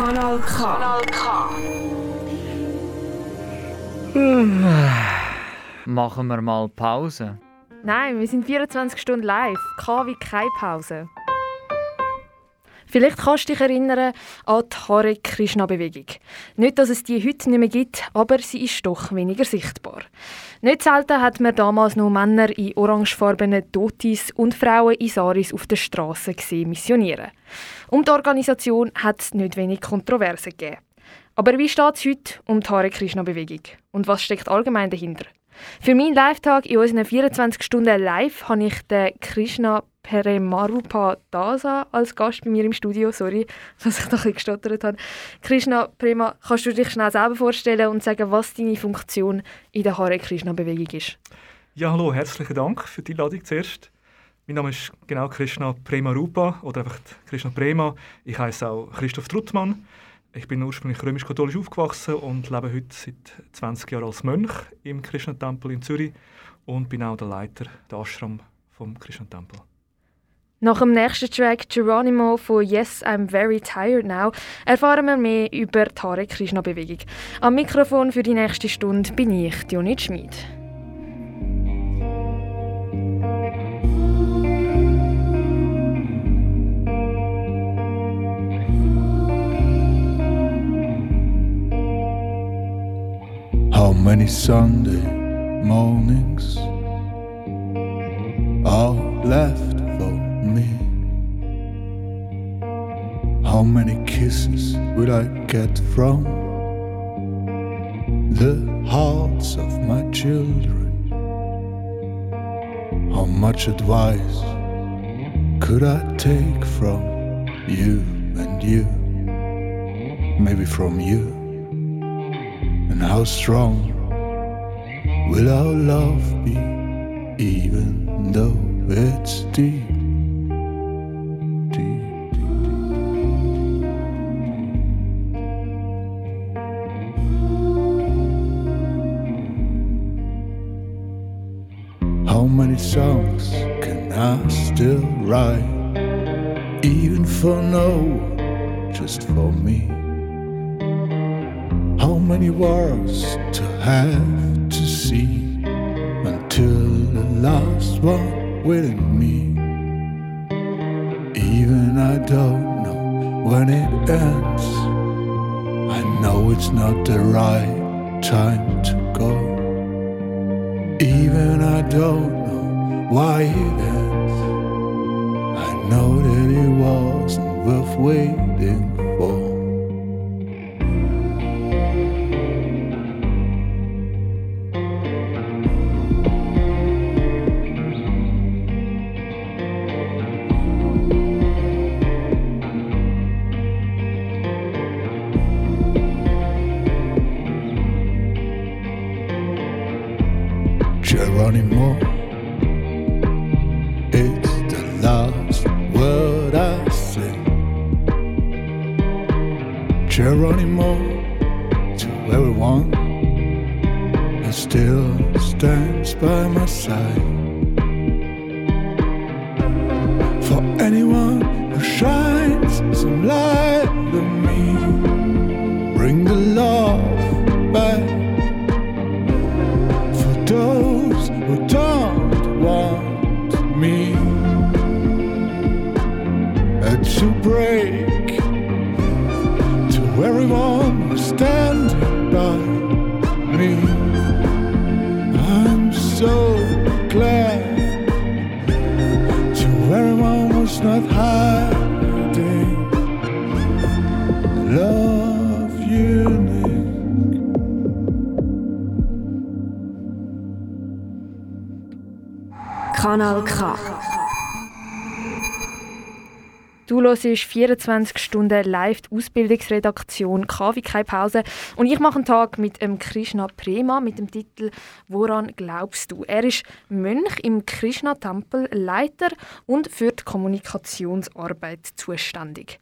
Kanal K. Kanal K. Machen wir mal Pause. Nein, wir sind 24 Stunden live. KW keine Pause. Vielleicht kannst du dich erinnern an die Hare Krishna Bewegung. Nicht, dass es die heute nicht mehr gibt, aber sie ist doch weniger sichtbar. Nicht selten hat man damals noch Männer in orangefarbenen Dotis und Frauen in Saris auf der Straße gesehen missionieren. Um die Organisation hat es nicht wenig Kontroversen gegeben. Aber wie steht es heute um die Hare Krishna Bewegung? Und was steckt allgemein dahinter? Für meinen Live-Tag in unseren 24 Stunden live habe ich den Krishna Peremarupa Dasa als Gast bei mir im Studio. Sorry, dass ich da ein gestottert habe. Krishna Prema, kannst du dich schnell selber vorstellen und sagen, was deine Funktion in der Hare Krishna Bewegung ist? Ja, hallo, herzlichen Dank für die Einladung zuerst. Mein Name ist genau Krishna Premarupa oder einfach Krishna Prema. Ich heiße auch Christoph Truttmann. Ich bin ursprünglich römisch-katholisch aufgewachsen und lebe heute seit 20 Jahren als Mönch im Krishna-Tempel in Zürich und bin auch der Leiter der Ashram vom Krishna-Tempel. Nach dem nächsten Track Geronimo von Yes, I'm Very Tired Now erfahren wir mehr über die Hare Krishna Bewegung. Am Mikrofon für die nächste Stunde bin ich, Dionit Schmid. How many Sunday mornings are left for me? How many kisses will I get from the hearts of my children? How much advice could I take from you and you? Maybe from you and how strong will our love be, even though it's deep? Kanal K. Du hörst 24 Stunden live die Ausbildungsredaktion KW keine Pause und ich mache einen Tag mit dem Krishna Prema mit dem Titel Woran glaubst du? Er ist Mönch im Krishna-Tempel, Leiter und für die Kommunikationsarbeit zuständig.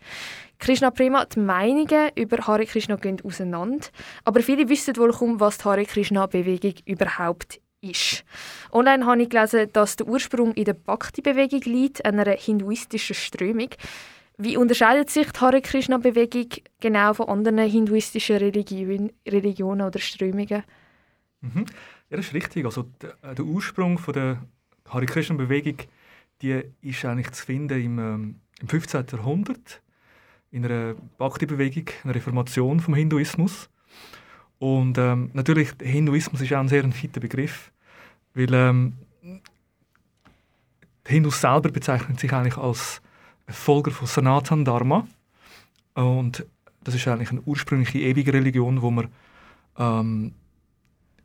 Krishna Prema, die Meinungen über Hare Krishna gehen auseinander, aber viele wissen wohl kaum, was die Hare Krishna-Bewegung überhaupt ist. Online habe ich gelesen, dass der Ursprung in der Bhakti-Bewegung liegt, einer hinduistischen Strömung. wie unterscheidet sich die Hare Krishna-Bewegung genau von anderen hinduistischen Religion, Religionen oder Strömungen? Mhm. Ja, das ist richtig. Also der, äh, der Ursprung von der Hare Krishna-Bewegung die ist eigentlich zu finden im, ähm, im 15. Jahrhundert in einer Bhakti-Bewegung, einer Reformation vom Hinduismus. Und ähm, natürlich, Hinduismus ist auch ein sehr weiter Begriff, weil ähm, die Hindus selber bezeichnen sich eigentlich als Folger von Sanatan Dharma. Und das ist eigentlich eine ursprüngliche ewige Religion, wo man ähm,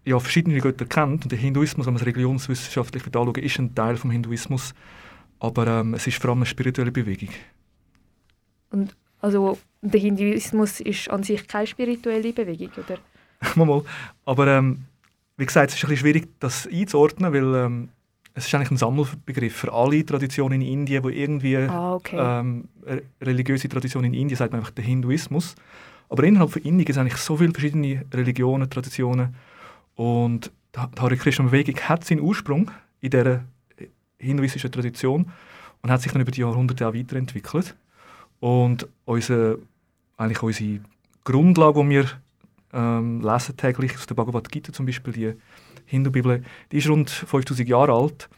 ja, verschiedene Götter kennt. Und der Hinduismus, wenn man es religionswissenschaftlich anschaut, ist ein Teil vom Hinduismus. Aber ähm, es ist vor allem eine spirituelle Bewegung. Und also der Hinduismus ist an sich keine spirituelle Bewegung, oder? mal, Aber ähm, wie gesagt, es ist ein bisschen schwierig, das einzuordnen, weil ähm, es ist eigentlich ein Sammelbegriff für alle Traditionen in Indien, wo irgendwie ah, okay. ähm, religiöse Traditionen in Indien sagt man einfach der Hinduismus. Aber innerhalb von Indien gibt es eigentlich so viele verschiedene Religionen, Traditionen und die Hare Krishna Bewegung hat seinen Ursprung in dieser hinduistischen Tradition und hat sich dann über die Jahrhunderte auch weiterentwickelt. Und unsere, eigentlich unsere Grundlage, die wir ähm, lesen täglich aus der Bhagavad Gita zum Beispiel, die Hindu-Bibel, die ist rund 5000 Jahre alt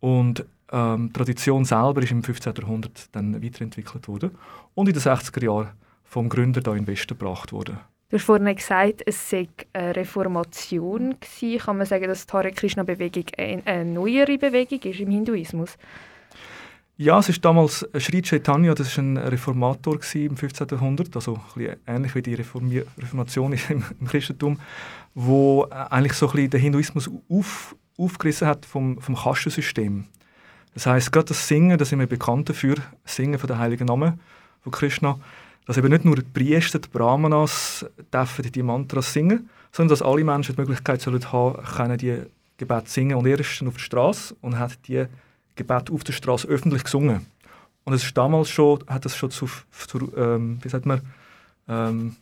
und ähm, die Tradition selber ist im 15. Jahrhundert dann weiterentwickelt worden und in den 60er Jahren vom Gründer da in den Westen gebracht worden. Du hast vorhin gesagt, es sei eine Reformation gewesen. Kann man sagen, dass die Hare Krishna Bewegung eine, neuere Bewegung ist im Hinduismus? Ja, es ist damals Sri Chaitanya, das war ein Reformator im 15. Jahrhundert, also ein ähnlich wie die Reformier Reformation im, Christentum, wo eigentlich so ein den Hinduismus auf, aufgerissen hat vom, vom Kastensystem. Das heißt, gerade das Singen, das sind wir bekannt dafür, Singen von der heiligen Namen von Krishna, dass eben nicht nur die Priester, die Brahmanas dürfen die Mantras singen, sondern dass alle Menschen die Möglichkeit sollen haben, können die Gebete singen. Und er dann auf der Straße und hat die Gebet auf der Straße öffentlich gesungen. Und es ist damals schon, hat das schon zu, zu ähm, wie sagt man, ähm,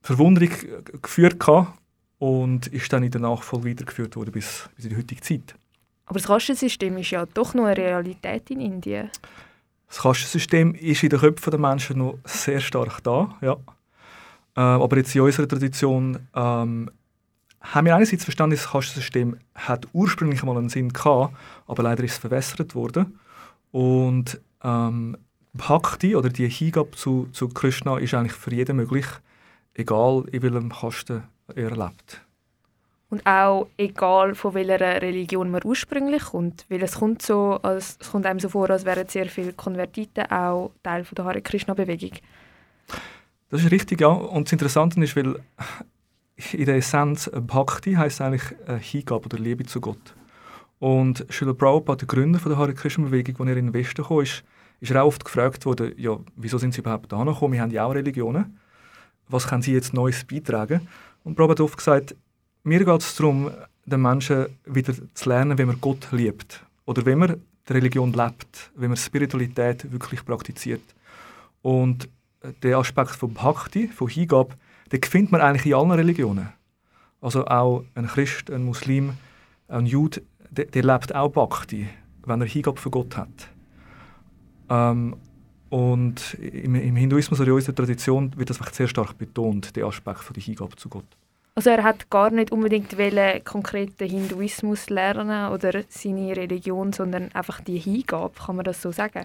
Verwunderung geführt gehabt und ist dann in der Nachfolge weitergeführt worden bis, bis in die heutige Zeit. Aber das Kastensystem ist ja doch noch eine Realität in Indien. Das Kastensystem ist in den Köpfen der Menschen noch sehr stark da, ja. Äh, aber jetzt in unserer Tradition ähm, haben wir einerseits verstanden, das Kastensystem hat ursprünglich mal einen Sinn gehabt, aber leider ist es verwässert worden. Und ähm, Bhakti oder die Hingabe zu, zu Krishna ist eigentlich für jeden möglich, egal in welchem Kasten er lebt. Und auch egal von welcher Religion man ursprünglich kommt, weil es kommt, so, als, es kommt einem so vor, als wären sehr viele Konvertiten auch Teil von der Hare Krishna-Bewegung. Das ist richtig, ja. Und das Interessante ist, weil in der Essenz Bhakti heißt eigentlich äh, Hingabe oder Liebe zu Gott. Und Srila Prabhupada, der Gründer von der Hare Krishna-Bewegung, als er in den Westen kam, ist, ist er auch oft gefragt worden, ja, wieso sind Sie überhaupt da gekommen? Wir haben ja auch Religionen. Was können Sie jetzt Neues beitragen? Und Prabhupada hat oft gesagt, mir geht es darum, den Menschen wieder zu lernen, wie man Gott liebt. Oder wie man die Religion lebt, wie man Spiritualität wirklich praktiziert. Und der Aspekt von Bhakti, von Hingabe, den findet man eigentlich in allen Religionen. Also auch ein Christ, ein Muslim, ein Jude, der, der lebt auch Bhakti, wenn er Hingabe für Gott hat. Ähm, und im, im, Hinduismus oder in unserer Tradition wird das sehr stark betont, der Aspekt von der Hingabe zu Gott. Also er hat gar nicht unbedingt wollen, konkreten Hinduismus lernen oder seine Religion, sondern einfach die Hingabe, kann man das so sagen?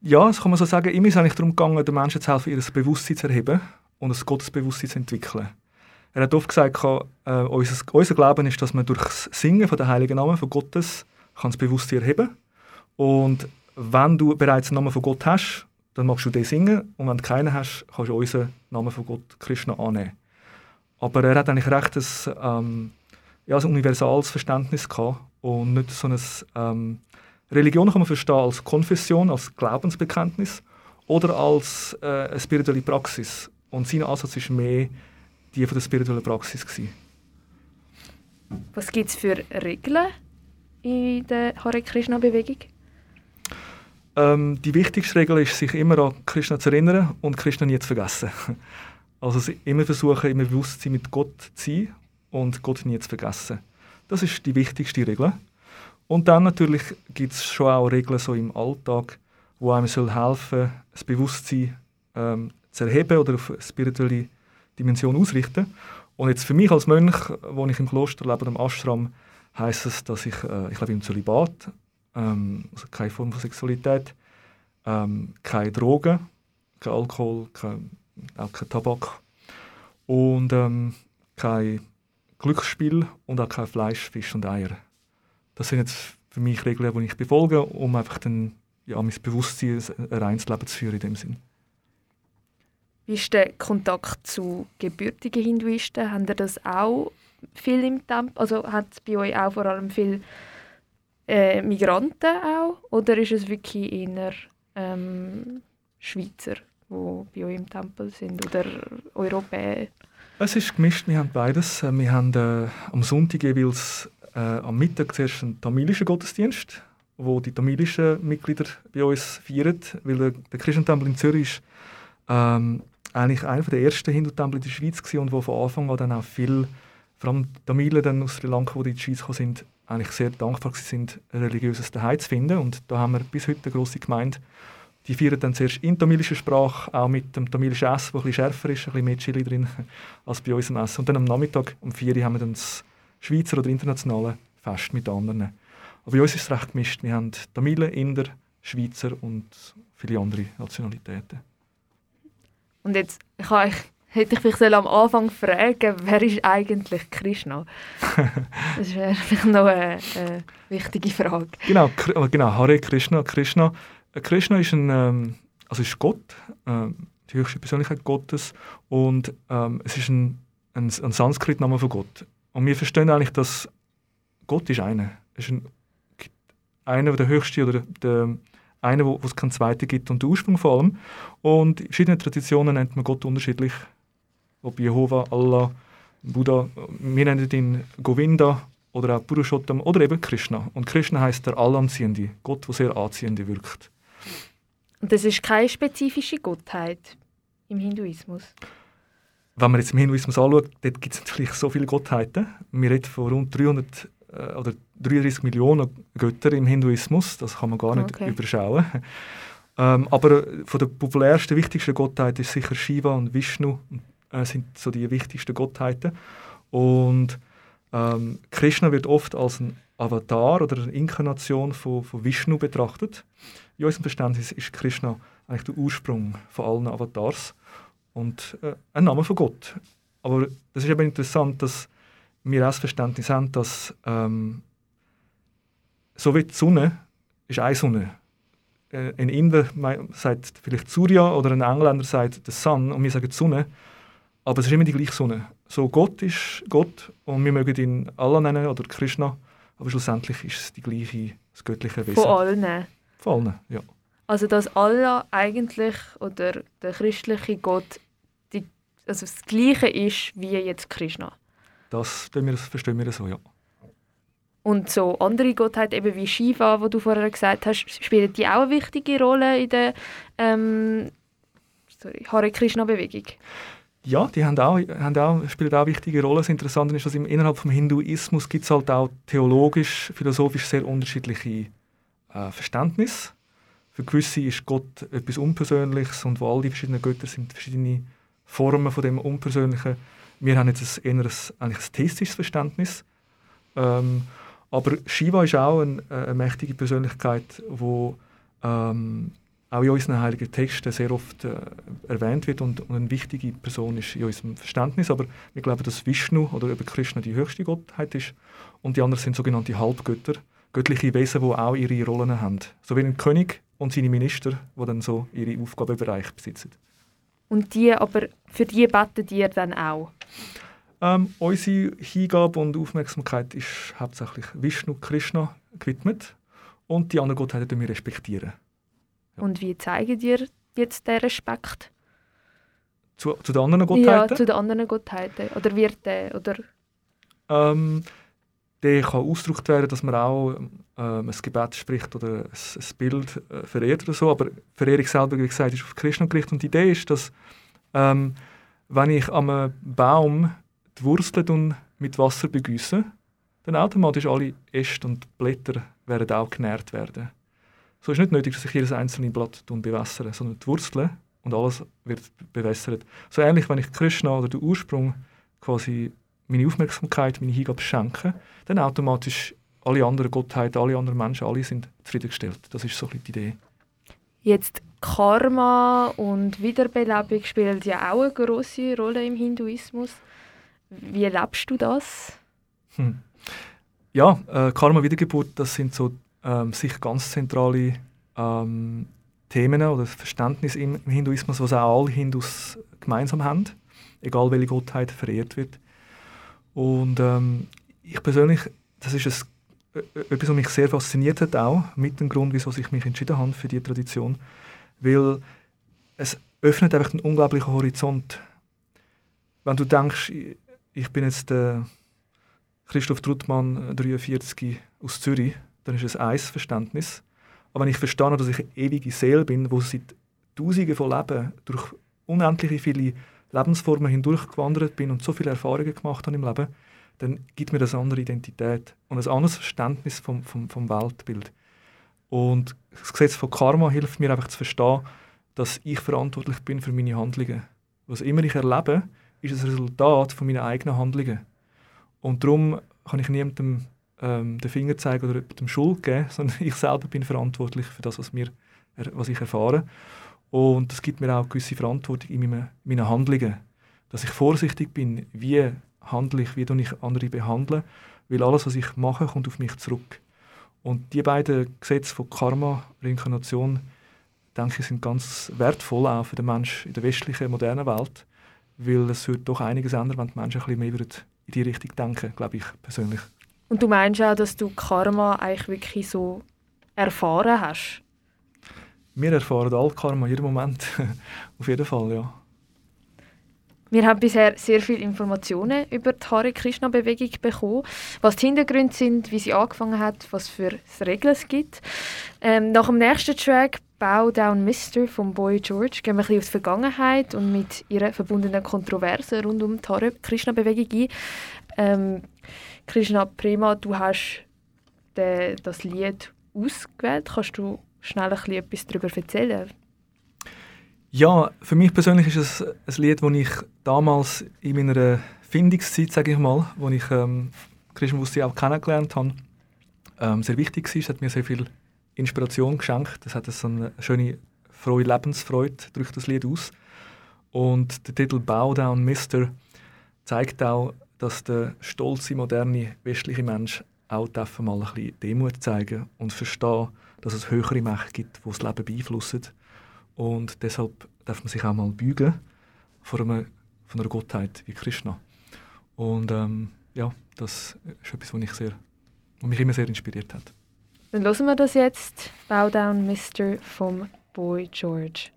Ja, das kann man so sagen. Ihm ist eigentlich darum gegangen, den Menschen zu helfen, ihr Bewusstsein zu erheben und ein Gottesbewusstsein zu entwickeln. Er hat oft gesagt, äh, unser, unser Glauben ist, dass man durch das Singen von der heiligen Namen von Gottes kann das Bewusstsein erheben Und wenn du bereits einen Namen von Gott hast, dann magst du den singen und wenn du keinen hast, kannst du unseren Namen von Gott, Krishna, annehmen. Aber er hat eigentlich recht ein, ähm, ja, ein universales Verständnis gehabt und nicht so ein ähm, Religion kann man verstehen als Konfession, als Glaubensbekenntnis oder als äh, eine spirituelle Praxis. Und sein Ansatz ist mehr die von der spirituellen Praxis gewesen. Was gibt es für Regeln in der Hare Krishna Bewegung? Ähm, die wichtigste Regel ist, sich immer an Krishna zu erinnern und Krishna nie zu vergessen. Also immer versuchen, immer Bewusstsein mit Gott zu sein und Gott nie zu vergessen. Das ist die wichtigste Regel. Und dann natürlich gibt es schon auch Regeln so im Alltag, wo einem soll helfen das Bewusstsein ähm, zu erheben oder auf spirituelle Dimension ausrichten. Und jetzt für mich als Mönch, wo ich im Kloster lebe, im Ashram, heißt es, dass ich, äh, ich lebe im Zölibat, ähm, also keine Form von Sexualität, ähm, keine Drogen, kein Alkohol, kein, auch kein Tabak und ähm, kein Glücksspiel und auch kein Fleisch, Fisch und Eier. Das sind jetzt für mich Regeln, die ich befolge, um einfach dann, ja, mein Bewusstsein ein reines Leben zu führen in dem Sinn. Wie ist der Kontakt zu gebürtigen Hinduisten? Haben ihr das auch viel im Tempel? Also hat es bei euch auch vor allem viele äh, Migranten auch? Oder ist es wirklich eher ähm, Schweizer, die bei euch im Tempel sind? Oder Europäer? Es ist gemischt, wir haben beides. Äh, wir haben äh, am Sonntag jeweils äh, am Mittag zuerst einen tamilischen Gottesdienst, wo die tamilischen Mitglieder bei uns feiern, weil der, der Christentempel in Zürich ist ähm, eigentlich einer der ersten Hindu-Tempel in der Schweiz gewesen und wo von Anfang an dann auch viel, vor allem Tamilen dann aus Sri Lanka, die in die Schweiz gekommen sind, eigentlich sehr dankbar sind, religiöses Daheim zu finden. Und da haben wir bis heute eine grosse Gemeinde. Die feiern dann zuerst in tamilischer Sprache, auch mit dem tamilischen Essen, das bisschen schärfer ist, bisschen mehr Chili drin als bei uns im Essen. Und dann am Nachmittag, um 4 Uhr, haben wir dann das Schweizer oder internationale Fest mit anderen. Aber bei uns ist es recht gemischt. Wir haben Tamilen, Inder, Schweizer und viele andere Nationalitäten. Und jetzt kann ich, hätte ich vielleicht am Anfang fragen wer ist eigentlich Krishna? das wäre vielleicht noch eine, eine, wichtige Frage. Genau, genau, Hare Krishna. Krishna, äh, Krishna ist ein ähm, also ist Gott, ähm, die höchste Persönlichkeit Gottes und ähm, es ist ein, ein, ein Sanskrit-Name von Gott. Und wir verstehen eigentlich, dass Gott ist einer. Es ist ein, einer der höchste oder der, einer, wo, wo es keinen zweiten gibt und der Ursprung vor allem. Und in verschiedenen Traditionen nennt man Gott unterschiedlich. Ob Jehova, Allah, Buddha, wir nennen ihn Govinda oder auch Purushottam oder eben Krishna. Und Krishna heißt der Allanziehende, Gott, der sehr anziehend wirkt. Und das ist keine spezifische Gottheit im Hinduismus? Wenn man jetzt im Hinduismus anschaut, dort gibt es natürlich so viele Gottheiten. Wir reden von rund 300 äh, oder 33 Millionen Götter im Hinduismus. Das kann man gar nicht okay. überschauen. Ähm, aber von der populärsten, wichtigsten Gottheit ist sicher Shiva und Vishnu äh, sind so die wichtigsten Gottheiten. Und ähm, Krishna wird oft als ein Avatar oder eine Inkarnation von, von Vishnu betrachtet. In unserem Verständnis ist Krishna eigentlich der Ursprung von allen Avatars und äh, ein Name von Gott. Aber das ist eben interessant, dass wir auch das Verständnis haben, dass ähm, so wie die Sonne ist eine Sonne. Äh, ein Inder sagt vielleicht Surya oder ein Engländer sagt the Sun und wir sagen die Sonne. Aber es ist immer die gleiche Sonne. So Gott ist Gott und wir mögen ihn Allah nennen oder Krishna, aber schlussendlich ist es die gleiche, das göttliche Wesen. Von allen? Von allen, ja. Also dass Allah eigentlich oder der christliche Gott die, also das gleiche ist wie jetzt Krishna? Das verstehen wir so, ja. Und so andere Gottheiten, eben wie Shiva, wo du vorher gesagt hast, spielen die auch eine wichtige Rolle in der ähm, sorry, Hare Krishna-Bewegung? Ja, die haben auch, haben auch, spielen auch eine wichtige Rolle. Das Interessante ist, dass im, innerhalb des Hinduismus gibt es halt auch theologisch, philosophisch sehr unterschiedliche äh, Verständnisse. Für gewisse ist Gott etwas Unpersönliches und wo all die verschiedenen Götter sind verschiedene Formen von dem Unpersönlichen wir haben jetzt ein, eher ein, eigentlich ein theistisches Verständnis. Ähm, aber Shiva ist auch ein, äh, eine mächtige Persönlichkeit, die ähm, auch in unseren heiligen Texten sehr oft äh, erwähnt wird und, und, eine wichtige Person ist in unserem Verständnis. Aber wir glauben, dass Vishnu oder über Krishna die höchste Gottheit ist und die anderen sind sogenannte Halbgötter, göttliche Wesen, die auch ihre Rollen haben. So wie ein König und seine Minister, die dann so ihre Aufgabenbereich besitzen. Und die, aber für die beten ihr dann auch? Ähm, unsere Hingabe und Aufmerksamkeit ist hauptsächlich Vishnu, Krishna gewidmet und die anderen Gottheiten wir respektieren. Ja. Und wie zeigen dir jetzt den Respekt? Zu, zu den anderen Gottheiten? Ja, zu den anderen Gottheiten. Oder wird der, oder? Ähm, der kann ausgedrückt werden, dass man auch ähm, ein Gebet spricht oder ein, ein Bild äh, verehrt oder so. Aber Verehrung selber, wie gesagt, ist auf Krishna gerichtet. Und die Idee ist, dass ähm, wenn ich am Baum die Wurzeln mit Wasser begüsse, dann automatisch alle Äste und Blätter werden auch genährt werden. So ist nicht nötig, dass ich jedes einzelne Blatt bewässere, sondern die Wurzeln und alles wird bewässert. So ähnlich, wenn ich Krishna oder den Ursprung quasi meine Aufmerksamkeit, meine Hingabe schenke, dann automatisch alle anderen Gottheiten, alle anderen Menschen, alle sind zufriedengestellt. Das ist so ein die Idee. Jetzt Karma und Wiederbelebung spielen ja auch eine große Rolle im Hinduismus. Wie erlebst du das? Hm. Ja, äh, Karma Wiedergeburt, das sind so ähm, sicher ganz zentrale ähm, Themen oder Verständnis im, Hinduismus, was auch alle Hindus gemeinsam haben, egal welche Gottheit verehrt wird. Und ähm, ich persönlich, das ist ein, etwas, was mich sehr fasziniert hat, auch mit dem Grund, wieso ich mich entschieden habe für diese Tradition, weil es öffnet einfach einen unglaublichen Horizont. Wenn du denkst, ich bin jetzt der Christoph Truttmann, 43 aus Zürich, dann ist es ein Verständnis. Aber wenn ich verstehe, dass ich eine ewige Seele bin, wo seit Tausenden von Leben durch unendliche viele Lebensformen hindurchgewandert bin und so viele Erfahrungen gemacht habe im Leben, dann gibt mir das eine andere Identität und ein anderes Verständnis vom, vom, vom Weltbild. Und das Gesetz von Karma hilft mir einfach zu verstehen, dass ich verantwortlich bin für meine Handlungen. Was immer ich erlebe, ist das Resultat von meinen eigenen Handlungen. Und darum kann ich niemandem ähm, den Finger zeigen oder dem Schuld geben, sondern ich selber bin verantwortlich für das, was, mir, was ich erfahre. Und das gibt mir auch eine gewisse Verantwortung in meinen Handlungen. Dass ich vorsichtig bin, wie handle ich, wie ich andere behandle, weil alles, was ich mache, kommt auf mich zurück. Und die beiden Gesetze von Karma, Reinkarnation, denke ich, sind ganz wertvoll auch für den Menschen in der westlichen, modernen Welt, weil es wird doch einiges ändern, wenn die Menschen ein bisschen mehr in die Richtung denken, glaube ich persönlich. Und du meinst auch, dass du Karma eigentlich wirklich so erfahren hast? Wir erfahren all Karma jeden Moment. Auf jeden Fall, ja. Wir haben bisher sehr viele Informationen über die Hare Krishna Bewegung bekommen, was die Hintergründe sind, wie sie angefangen hat, was für Regeln es gibt. Ähm, nach dem nächsten Track Bow Down Mister von Boy George gehen wir ein bisschen auf die Vergangenheit und mit ihrer verbundenen Kontroversen rund um die Hare Krishna Bewegung ein. Ähm, Krishna Prema, du hast de, das Lied ausgewählt. Kannst du schnell ein bisschen etwas darüber erzählen? Ja, für mich persönlich ist es ein Lied, das ich damals in meiner Findungszeit, sage ich mal, wo ich ähm, Krishna Wussi auch kennengelernt habe, ähm, sehr wichtig war. Es hat mir sehr viel Inspiration geschenkt. Es hat so eine schöne, frohe Lebensfreude durch das Lied aus. Und der Titel Bow Down Mister zeigt auch, dass der stolze, moderne, westliche Mensch auch mal ein bisschen Demut zeigen und verstehen, dass es höhere Mächte gibt, die das Leben beeinflussen. Und deshalb darf man sich auch mal bügen vor einer, von einer Gottheit wie Krishna. Und ähm, ja, das ist etwas, was, ich sehr, was mich immer sehr inspiriert hat. Dann hören wir das jetzt. Bow Down Mister vom Boy George.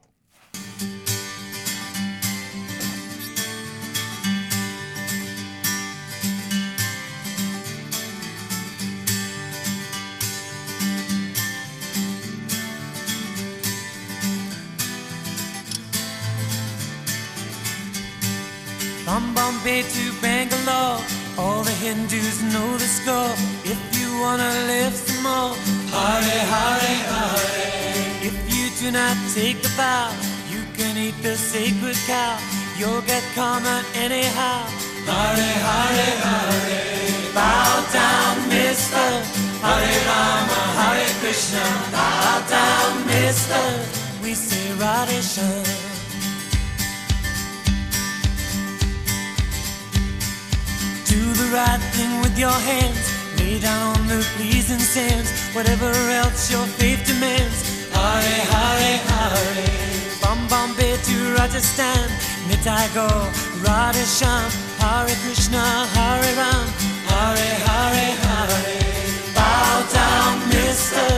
Bombay to Bangalore, all the Hindus know the score. If you wanna live some more, Hare Hare Hare. If you do not take the vow, you can eat the sacred cow. You'll get karma anyhow. Hare Hare Hare. Bow down, Mister. Hare Rama, Hare Krishna. Bow down, Mister. We say Radhe. The right thing with your hands. Lay down on the pleasing sands. Whatever else your faith demands. Hare Hare Hare. From Bombay to Rajasthan. Mitai go Radhe Shyam. Hare Krishna Hare Ram. Hare Hare Hare. Bow down, Mister.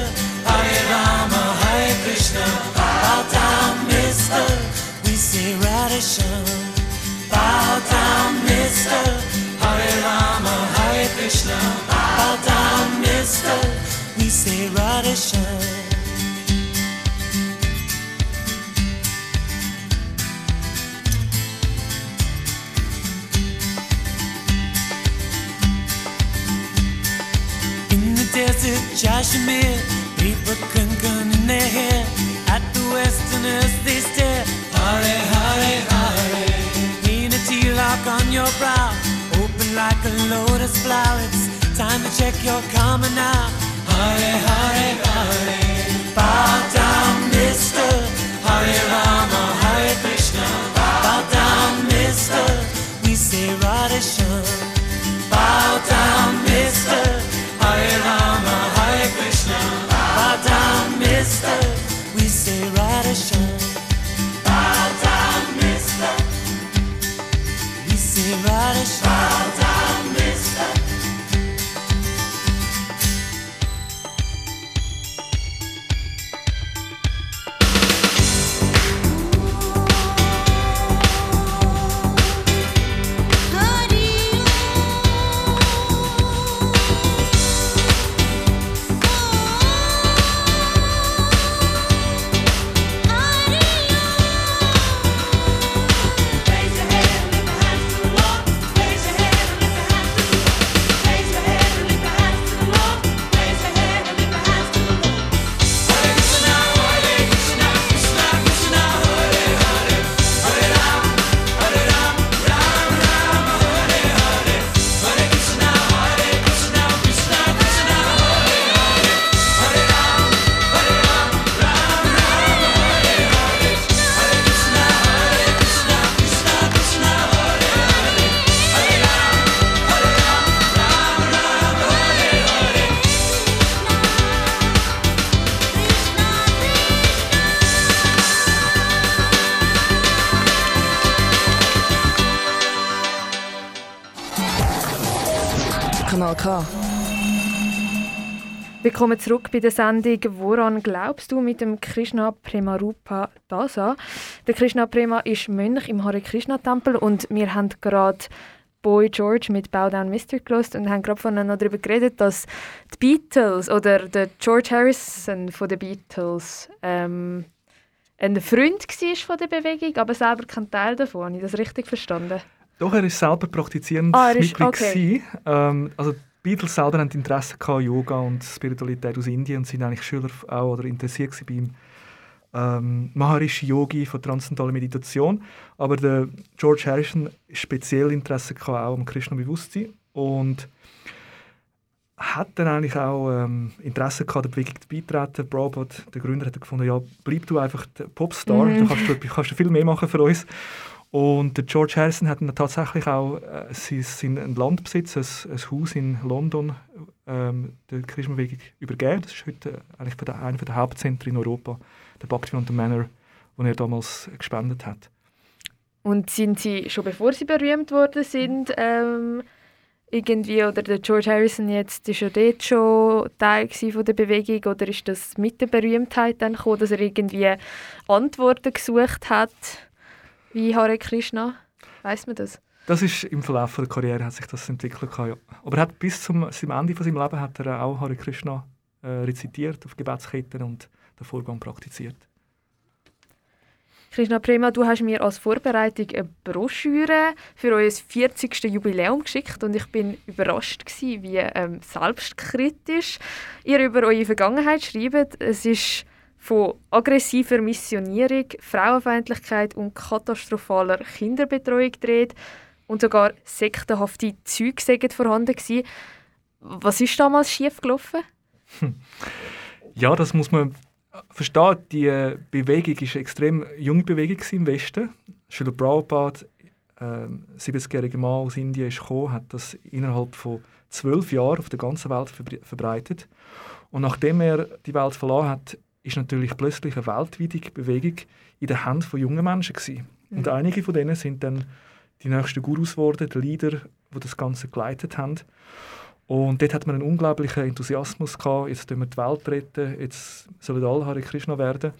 Hare Rama Hare Krishna. Bow down, Mister. We say Radhe Shyam. Bow down, Mister. Krishna, bow down, mister, we say Radhe Shyam. In the desert, Kashmir, paper Kankan in their hair. At the westerners they stare. Hare, hare, hare. Lean a T-lock on your brow. Like a lotus flower. It's time to check your karma now. Hare, hare, hare. Bow down, mister. Hare Rama, Hare Krishna. Bow down, mister. We say Radha Shyam. Willkommen zurück bei der Sendung «Woran glaubst du?» mit dem Krishna Premarupa Dasa. Der Krishna Prema ist Mönch im Hare Krishna Tempel und wir haben gerade Boy George mit Bow Down Mister gelost und haben gerade vorhin noch darüber geredet, dass die Beatles oder der George Harrison von den Beatles ähm, ein Freund war von der Bewegung, aber selber kein Teil davon. Habe ich das richtig verstanden? Doch, er ist selber praktizierend Ah, ist- Mitglied. okay. Ähm, also Beatles selber hatten Interesse an Yoga und Spiritualität aus Indien und sind eigentlich Schüler auch oder interessiert beim ähm, Maharishi Yogi von transzendentaler Meditation. Aber der George Harrison speziell Interesse auch am Krishna-Bewusstsein und hat dann eigentlich auch ähm, Interesse gehabt, der Bewegung beitreten. Prabhupada, der Gründer, hat gefunden, ja, bleib du einfach der Popstar, Mhm. dann kannst du, kannst du viel mehr machen für uns. Und der George Harrison hat dann tatsächlich auch äh, sein, sein Landbesitz, ein, ein Haus in London, ähm, der Krishna-Bewegung übergeben. Das ist heute äh, eigentlich der, einer der Hauptzentren in Europa, der Bhaktivedanta Manor, den er damals gespendet hat. Und sind sie schon bevor sie berühmt worden sind, ähm, irgendwie, oder der George Harrison jetzt, ist ja dort schon Teil von der Bewegung, oder ist das mit der Berühmtheit dann gekommen, dass er irgendwie Antworten gesucht hat, wie Hare Krishna? Weiß man das? Das ist im Verlauf der Karriere hat sich das entwickelt. Ja. Aber er hat bis zum, zum Ende von seinem Leben hat er auch Hare Krishna äh, rezitiert auf Gebetsketten und den Vorgang praktiziert. Krishna Prema, du hast mir als Vorbereitung eine Broschüre für euer 40. Jubiläum geschickt und ich bin überrascht gewesen, wie ähm, selbstkritisch ihr über eure Vergangenheit schreibt. Es ist von aggressiver Missionierung, Frauenfeindlichkeit und katastrophaler Kinderbetreuung dreht und sogar sektenhafte sind vorhanden gewesen. Was ist damals schiefgelaufen? Ja, das muss man verstehen. Die äh, Bewegung ist eine extrem junge Bewegung im Westen. Srila Prabhupada, ähm, 70-jähriger Mann aus Indien, ist gekommen, hat das innerhalb von zwölf Jahren auf der ganzen Welt verbre- verbreitet. Und nachdem er die Welt verloren hat, ist natürlich plötzlich eine weltweite Bewegung in den Händen von jungen Menschen gewesen. Und einige von denen sind dann die nächsten Gurus geworden, die Leader, die das Ganze geleitet haben. Und dort hat man einen unglaublichen Enthusiasmus gehabt, jetzt tun wir die Welt retten, jetzt sollen alle Hare Krishna werden.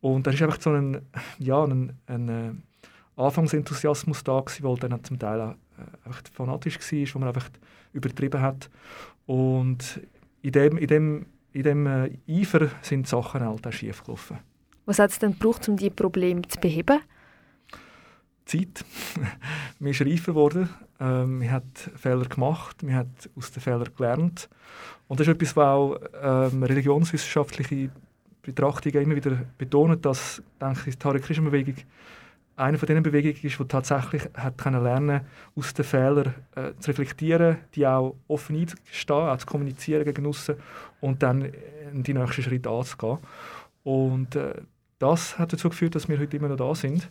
Und da ist einfach so ein, ja, ein, ein äh, Anfangsenthusiasmus da gewesen, weil dann zum Teil auch äh, einfach fanatisch war, wo man einfach übertrieben hat. Und in dem, in dem, in dem äh, Eifer sind die Sachen halt auch schief gelaufen. Was hat es denn gebraucht, um diese Probleme zu beheben? Zeit. man ist reifer geworden. Ähm, man hat Fehler gemacht. Man hat aus den Fehlern gelernt. Und das ist etwas, was auch ähm, religionswissenschaftliche Betrachtungen immer wieder betont, dass denke ich, die Hare Krishna Bewegung eine von diesen Bewegungen ist, die tatsächlich hat können lernen aus den Fehlern äh, zu reflektieren, die auch offen einzustehen, auch zu kommunizieren gegen aussen und dann die nächsten Schritte anzugehen. Und äh, das hat dazu geführt, dass wir heute immer noch da sind,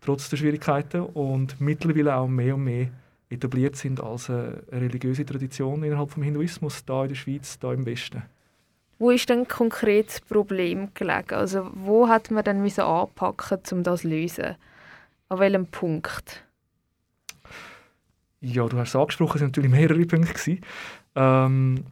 trotz der Schwierigkeiten und mittlerweile auch mehr und mehr etabliert sind als eine religiöse Tradition innerhalb des Hinduismus, da in der Schweiz, da im Westen. Wo ist denn konkret das Problem gelegen? Also wo hat man dann müssen anpacken, um das zu lösen? An welchem Punkt? Ja, du hast es angesprochen, es waren natürlich mehrere Punkte. Ähm,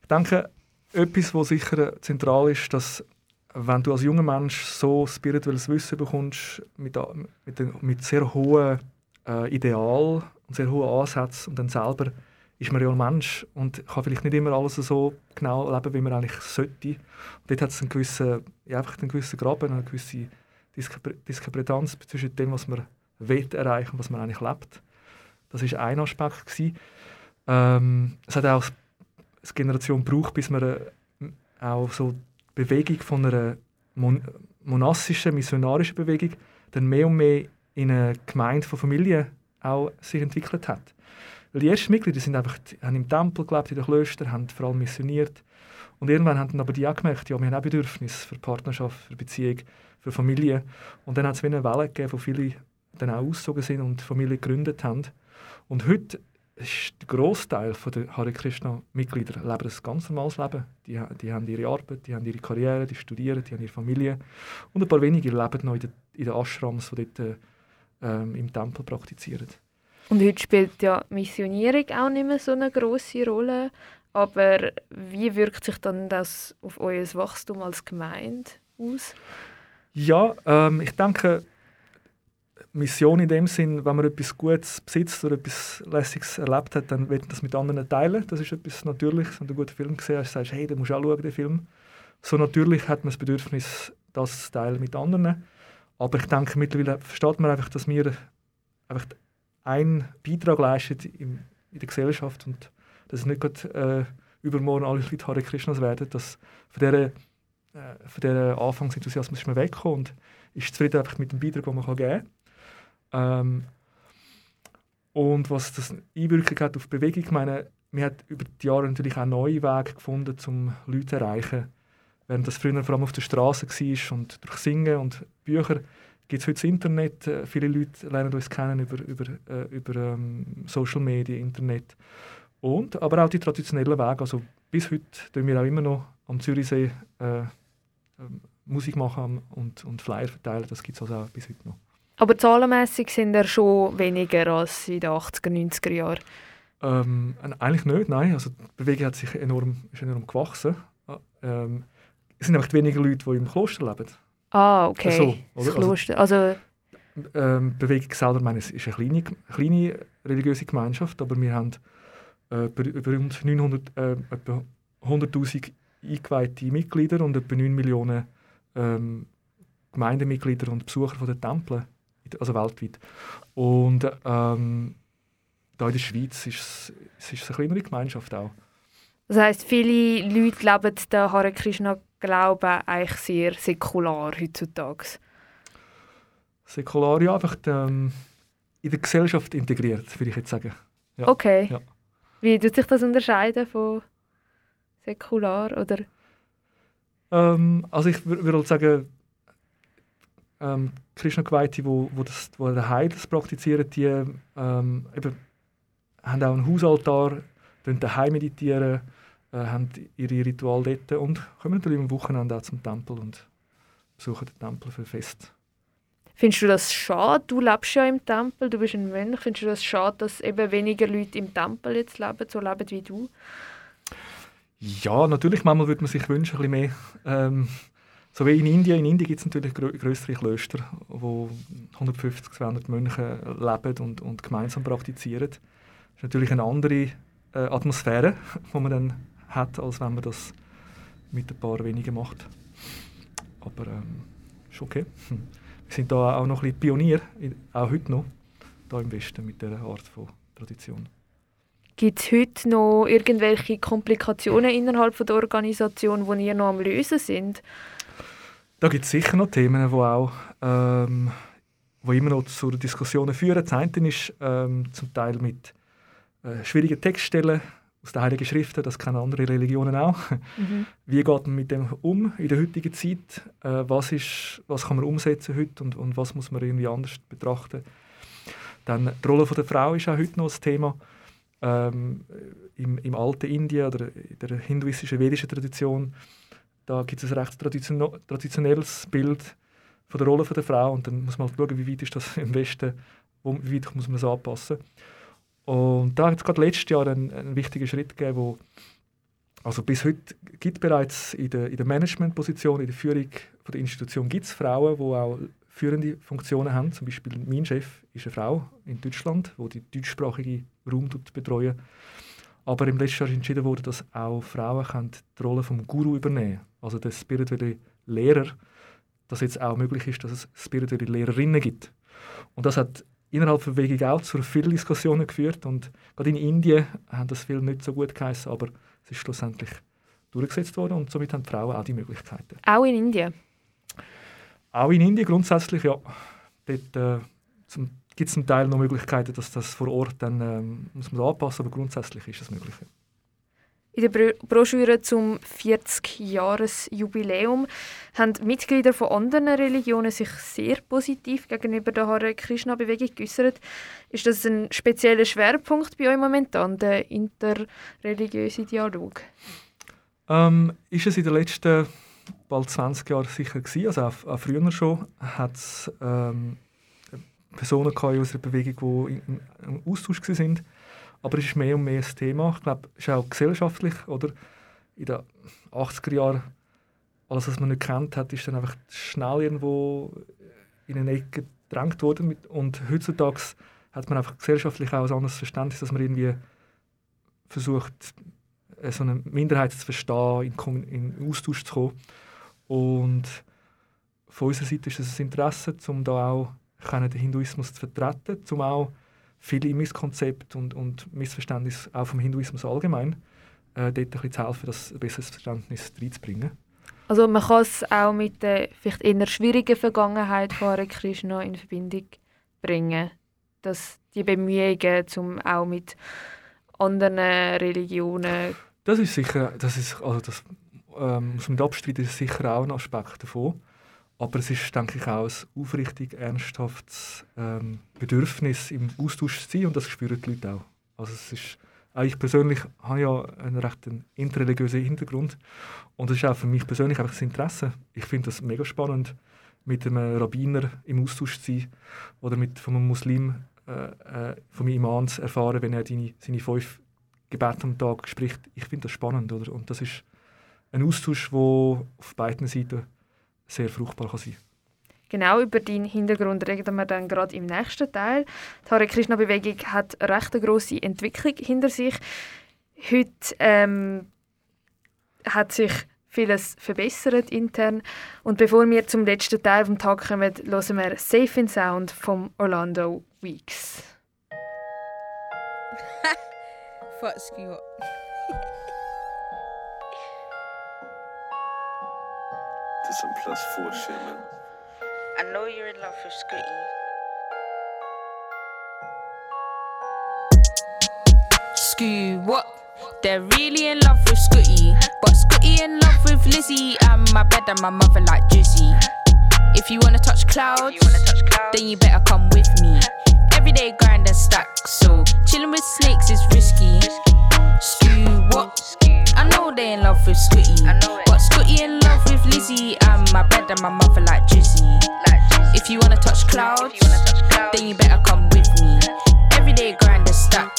ich denke, etwas, was sicher zentral ist, dass wenn du als junger Mensch so spirituelles Wissen bekommst, mit, mit, mit sehr hohen äh, Ideal und sehr hohen Ansätzen und dann selber ist man ja ein Mensch und kann vielleicht nicht immer alles so genau leben, wie man eigentlich sollte. Und dort hat es einen gewissen, ja, einfach einen gewissen Graben, eine gewisse Diskrepanz zwischen dem, was man will erreichen und was man eigentlich lebt. Das war ein Aspekt. Gewesen. Ähm, es hat auch eine Generation gebraucht, bis man äh, auch so die Bewegung von einer mon monastischen, missionarischen Bewegung dann mehr und mehr in eine Gemeinde von Familien auch sich entwickelt hat. Weil die ersten Mitglieder sind einfach, haben im Tempel gelebt, in den Klöstern, haben vor allem missioniert. Und irgendwann haben dann aber die auch gemerkt, ja, wir haben auch Bedürfnisse für Partnerschaft, für Beziehung, für Familie. Und dann hat es wie eine Welle gegeben, wo viele dann auch ausgezogen sind und Familie gegründet haben. Und heute ist der Großteil der Hare Krishna-Mitglieder leben ein ganz normales Leben. Die, die haben ihre Arbeit, die haben ihre Karriere, die studieren, die haben ihre Familie. Und ein paar wenige leben noch in den, in den Ashrams, die dort ähm, im Tempel praktizieren. Und heute spielt ja Missionierung auch nicht mehr so eine große Rolle. Aber wie wirkt sich dann das auf euer Wachstum als Gemeinde aus? Ja, ähm, ich denke, Mission in dem Sinn, wenn man etwas Gutes besitzt oder etwas Lässiges erlebt hat, dann wird man das mit anderen teilen. Das ist etwas Natürliches. Wenn du einen guten Film gesehen hast, sagst du, hey, den musst du auch schauen, den Film. So natürlich hat man das Bedürfnis, das zu teilen mit anderen. Aber ich denke, mittlerweile versteht man einfach, dass wir einfach einen Beitrag leisten in, in der Gesellschaft und dass es nicht gerade äh, übermorgen alle Leute Hare Krishnas werden, dass von dieser äh, von dieser Anfangsenthusiasmus ist man weggekommen und ist zufrieden einfach mit dem Beitrag, den man geben kann. Ähm, und was das Einwirkung hat auf die Bewegung, ich meine, man hat über die Jahre natürlich auch neue Wege gefunden, um Leute zu erreichen. Während das früher vor allem auf der Straße war und durch Singen und Bücher, gibt es heute das Internet. Äh, viele Leute lernen uns kennen über, über, äh, über ähm, Social Media, Internet. Und, aber auch die traditionellen Wege. Also bis heute tun wir auch immer noch am Zürichsee äh, Musik machen und, und Flyer verteilen. Das gibt es also auch bis heute noch. Aber zahlenmässig sind er schon weniger als in den 80er, 90er Jahren? Ähm, eigentlich nicht, nein. Also die Bewegung hat sich enorm, ist enorm gewachsen. Ähm, es sind einfach weniger Leute, die im Kloster leben. Ah, okay. So, das also, Kloster. Also, ähm, die Bewegung selber meine, es ist eine kleine, kleine religiöse Gemeinschaft, aber wir haben äh, über rund 900, äh, 100'000 eingeweihte Mitglieder und etwa 9 Millionen ähm, Gemeindemitglieder und Besucher von den Tempeln, also weltweit. Und ähm, da in der Schweiz ist es, ist eine kleinere Gemeinschaft auch. Das heisst, viele Leute leben den Hare Krishna Glauben eigentlich sehr säkular heutzutage. Säkular, ja, einfach ähm, in der Gesellschaft integriert, würde ich jetzt sagen. Ja. Okay. Ja. Wie tut sich das unterscheiden von säkular oder? Ähm, also ich würde halt sagen, ähm, Krishna-Geweihte, wo, wo, das, wo den Heil das praktizieren, die ähm, eben, haben auch einen Hausaltar, daheim meditieren, äh, haben ihre Ritual dort und kommen natürlich am Wochenende auch zum Tempel und besuchen den Tempel für Fest. Findest du das schade? Du lebst ja im Tempel, du bist ein Mönch. Findest du das schade, dass eben weniger Leute im Tempel jetzt leben, so leben wie du? Ja, natürlich, manchmal würde man sich wünschen, ein bisschen mehr. Ähm, so wie in Indien. In Indien gibt es natürlich grö größere Klöster, wo 150, 200 Mönche leben und, und gemeinsam praktizieren. Das ist natürlich eine andere äh, Atmosphäre, die man dann hat, als wenn man das mit ein paar wenigen macht. Aber ähm, ist okay. Hm. Wir sind da auch noch ein bisschen Pionier, auch heute noch, da im Westen mit dieser Art von Tradition. Gibt es heute noch irgendwelche Komplikationen innerhalb von der Organisation, die ihr noch am Lösen sind? Da gibt es sicher noch Themen, die auch ähm, wo immer noch zu Diskussionen führen. Das eine ist ähm, zum Teil mit äh, schwierigen Textstellen aus den Heiligen Schriften, das kennen andere Religionen auch. Mhm. Wie geht man mit dem um in der heutigen Zeit? Äh, was, ist, was kann man umsetzen heute und, und was muss man irgendwie anders betrachten? Dann die Rolle der Frau ist auch heute noch ein Thema. Ähm, im, Im alten Indien oder in der hinduistischen, vedischen Tradition, da gibt es ein recht traditionelles Bild von der Rolle der Frau und dann muss man halt schauen, wie weit ist das im Westen, wie weit muss man das anpassen. Und da hat es gerade letztes Jahr einen, einen wichtigen Schritt gegeben, wo also bis heute gibt bereits in der, in der Managementposition, in der Führung von der Institution gibt es Frauen, die auch führende Funktionen haben. Zum Beispiel mein Chef ist eine Frau in Deutschland, die die deutschsprachige Raum betreuen. Aber im letzten Jahr entschieden worden, dass auch Frauen die Rolle des Guru übernehmen können. Also der spirituelle Lehrer, dass jetzt auch möglich ist, dass es spirituelle Lehrerinnen gibt. Und das hat innerhalb der Bewegung auch zu vielen Diskussionen geführt. Und gerade in Indien haben das viele nicht so gut geheißen, aber es ist schlussendlich durchgesetzt worden und somit haben die Frauen auch die Möglichkeiten. Auch in Indien? Auch in Indien grundsätzlich, ja. Dort äh, gibt es zum Teil noch Möglichkeiten, dass das vor Ort dann ähm, muss man anpassen, aber grundsätzlich ist das möglich. In der Broschüre zum 40-Jahres-Jubiläum haben Mitglieder von anderen Religionen sich sehr positiv gegenüber der Hare Krishna-Bewegung geäußert. Ist das ein spezieller Schwerpunkt bei euch momentan, der interreligiöse Dialog? Ähm, ist es in den letzten bald 20 Jahren sicher gewesen. Also auch, auch früher schon hat es ähm, Personen in unserer Bewegung, die im Austausch waren aber es ist mehr und mehr ein Thema. Ich glaube, es ist auch gesellschaftlich. Oder? In den 80er Jahren, alles, was man nicht kennt hat, ist dann einfach schnell irgendwo in eine Ecke gedrängt worden. Und heutzutage hat man einfach gesellschaftlich auch ein anderes Verständnis, dass man irgendwie versucht, so eine Minderheit zu verstehen, in, in Austausch zu kommen. Und von unserer Seite ist es ein Interesse, um da auch den Hinduismus zu vertreten, um auch viele Misskonzepte und, und Missverständnisse auch vom Hinduismus allgemein, äh, dort ein bisschen zu helfen, das besseres Verständnis reinzubringen. Also man kann es auch mit der vielleicht eher schwierigen Vergangenheit von Hare Krishna in Verbindung bringen, dass die Bemühungen, um auch mit anderen Religionen... Das ist sicher, das ist, also das ähm, muss man abstreiten, ist sicher auch ein Aspekt davon. Aber es ist, denke ich, auch ein aufrichtig ernsthaftes ähm, Bedürfnis, im Austausch zu sein und das spüren die Leute auch. Also es ist, auch ich persönlich habe ja einen recht interreligiösen Hintergrund und es ist auch für mich persönlich einfach das Interesse. Ich finde das mega spannend, mit einem Rabbiner im Austausch zu sein oder mit von einem Muslim, äh, äh, von meinem Imam zu erfahren, wenn er seine, seine fünf Gebete am Tag spricht. Ich finde das spannend. Oder? Und das ist ein Austausch, der auf beiden Seiten sehr fruchtbar kann sein Genau über deinen Hintergrund reden wir dann gerade im nächsten Teil. Die Hare Krishna Bewegung hat eine recht grosse Entwicklung hinter sich. Heute ähm, hat sich vieles verbessert intern. Und bevor wir zum letzten Teil vom Tag kommen, hören wir Safe in Sound vom Orlando Weeks. Fuck you. some plus four shit, man. I know you're in love with Scooty. Scoo, what? They're really in love with Scooty. But Scooty in love with Lizzie. And my bed and my mother like Jizzy. If you wanna touch clouds, you wanna touch clouds, then you better come with me. Everyday grind and stack, so chilling with snakes is risky. Scoo, what? I know they in love with Scooty. But Scooty in love with Lizzie. And my bed and my mother like Jizzy. If you wanna touch clouds, then you better come with me. Everyday grind and stack,